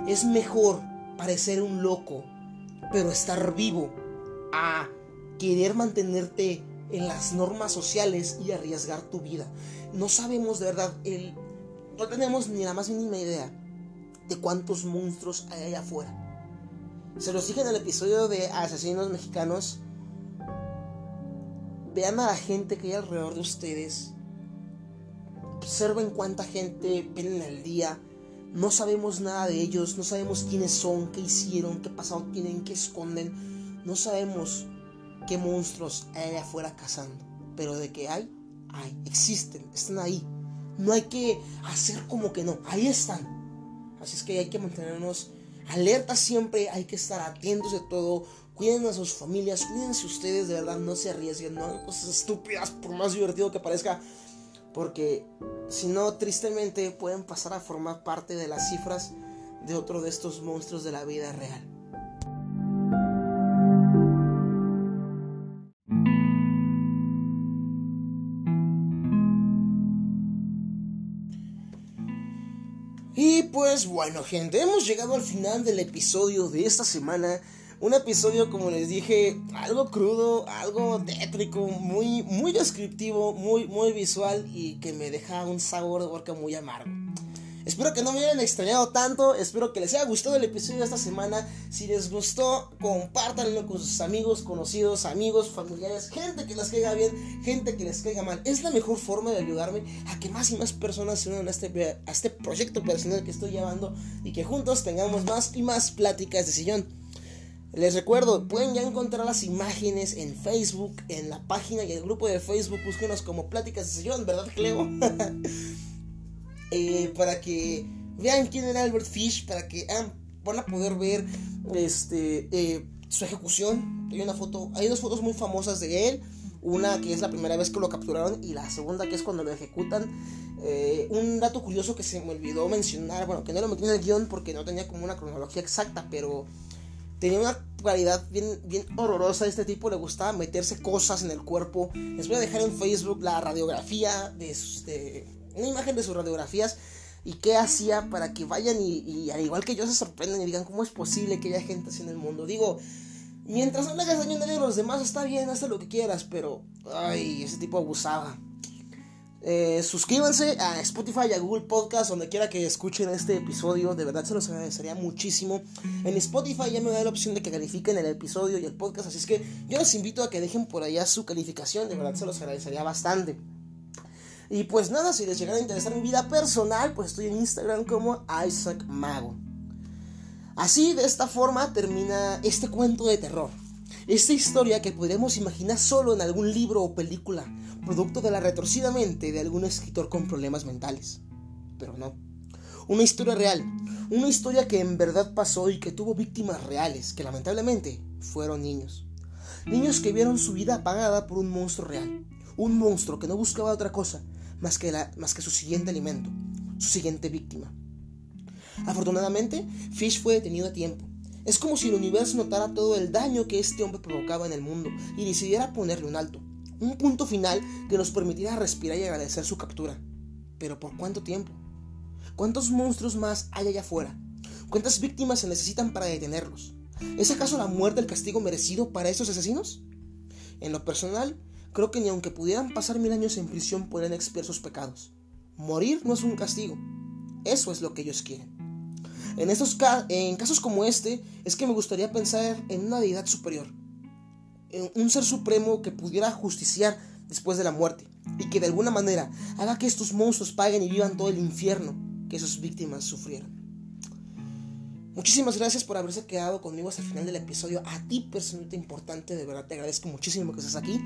Es mejor parecer un loco pero estar vivo a querer mantenerte en las normas sociales y arriesgar tu vida. No sabemos de verdad, el, no tenemos ni la más mínima idea de cuántos monstruos hay allá afuera. Se los dije en el episodio de Asesinos Mexicanos. Vean a la gente que hay alrededor de ustedes. Observen cuánta gente ven en el día no sabemos nada de ellos, no sabemos quiénes son, qué hicieron, qué pasado tienen, qué esconden. No sabemos qué monstruos hay allá afuera cazando. Pero de que hay, hay, existen, están ahí. No hay que hacer como que no, ahí están. Así es que hay que mantenernos alertas siempre, hay que estar atentos de todo. Cuiden a sus familias, cuídense ustedes, de verdad, no se arriesguen, no hagan cosas estúpidas, por más divertido que parezca. Porque si no, tristemente pueden pasar a formar parte de las cifras de otro de estos monstruos de la vida real. Pues bueno gente, hemos llegado al final del episodio de esta semana. Un episodio, como les dije, algo crudo, algo tétrico, muy, muy descriptivo, muy, muy visual y que me deja un sabor de boca muy amargo. Espero que no me hayan extrañado tanto. Espero que les haya gustado el episodio de esta semana. Si les gustó, compártanlo con sus amigos, conocidos, amigos, familiares, gente que les caiga bien, gente que les caiga mal. Es la mejor forma de ayudarme a que más y más personas se unan a este, a este proyecto personal que estoy llevando y que juntos tengamos más y más pláticas de sillón. Les recuerdo, pueden ya encontrar las imágenes en Facebook, en la página y el grupo de Facebook. Búsquenos como Pláticas de Sillón, ¿verdad, Cleo? Eh, para que vean quién era Albert Fish, para que van a poder ver este, eh, su ejecución. Hay una foto, hay dos fotos muy famosas de él. Una que es la primera vez que lo capturaron y la segunda que es cuando lo ejecutan. Eh, un dato curioso que se me olvidó mencionar, bueno, que no lo metí en el guion porque no tenía como una cronología exacta, pero tenía una cualidad bien, bien horrorosa. Este tipo le gustaba meterse cosas en el cuerpo. Les voy a dejar en Facebook la radiografía de, de una imagen de sus radiografías y qué hacía para que vayan y, al igual que yo se sorprendan y digan cómo es posible que haya gente así en el mundo. Digo, mientras no le hagas daño a los demás está bien, haz lo que quieras, pero ay, ese tipo abusaba. Eh, suscríbanse a Spotify a Google Podcast, donde quiera que escuchen este episodio. De verdad se los agradecería muchísimo. En Spotify ya me da la opción de que califiquen el episodio y el podcast. Así es que yo les invito a que dejen por allá su calificación. De verdad se los agradecería bastante. Y pues nada, si les llegara a interesar mi vida personal, pues estoy en Instagram como Isaac Mago. Así, de esta forma, termina este cuento de terror. Esta historia que podemos imaginar solo en algún libro o película, producto de la retorcida mente de algún escritor con problemas mentales. Pero no. Una historia real. Una historia que en verdad pasó y que tuvo víctimas reales, que lamentablemente fueron niños. Niños que vieron su vida apagada por un monstruo real. Un monstruo que no buscaba otra cosa más que, la, más que su siguiente alimento, su siguiente víctima. Afortunadamente, Fish fue detenido a tiempo. Es como si el universo notara todo el daño que este hombre provocaba en el mundo y decidiera ponerle un alto, un punto final que nos permitiera respirar y agradecer su captura. Pero ¿por cuánto tiempo? ¿Cuántos monstruos más hay allá afuera? ¿Cuántas víctimas se necesitan para detenerlos? ¿Es acaso la muerte el castigo merecido para estos asesinos? En lo personal, Creo que ni aunque pudieran pasar mil años en prisión pueden expiar sus pecados. Morir no es un castigo. Eso es lo que ellos quieren. En, estos en casos como este, es que me gustaría pensar en una deidad superior. En un ser supremo que pudiera justiciar después de la muerte. Y que de alguna manera haga que estos monstruos paguen y vivan todo el infierno que sus víctimas sufrieron. Muchísimas gracias por haberse quedado conmigo hasta el final del episodio. A ti, personalmente importante, de verdad te agradezco muchísimo que estés aquí.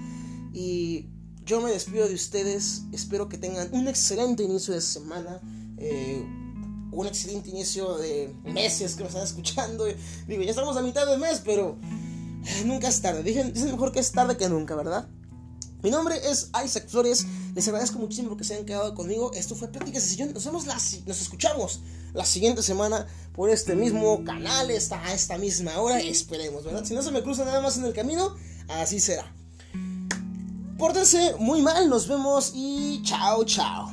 Y yo me despido de ustedes. Espero que tengan un excelente inicio de semana. Eh, un excelente inicio de meses que me están escuchando. Digo, ya estamos a mitad del mes, pero nunca es tarde. Dicen, dicen mejor que es tarde que nunca, ¿verdad? Mi nombre es Isaac Flores. Les agradezco muchísimo que se hayan quedado conmigo. Esto fue Pláticas de Sillón. Nos vemos la, nos escuchamos la siguiente semana por este mismo canal, esta, a esta misma hora. Esperemos, ¿verdad? Si no se me cruza nada más en el camino, así será. Pórtense muy mal, nos vemos y chao, chao.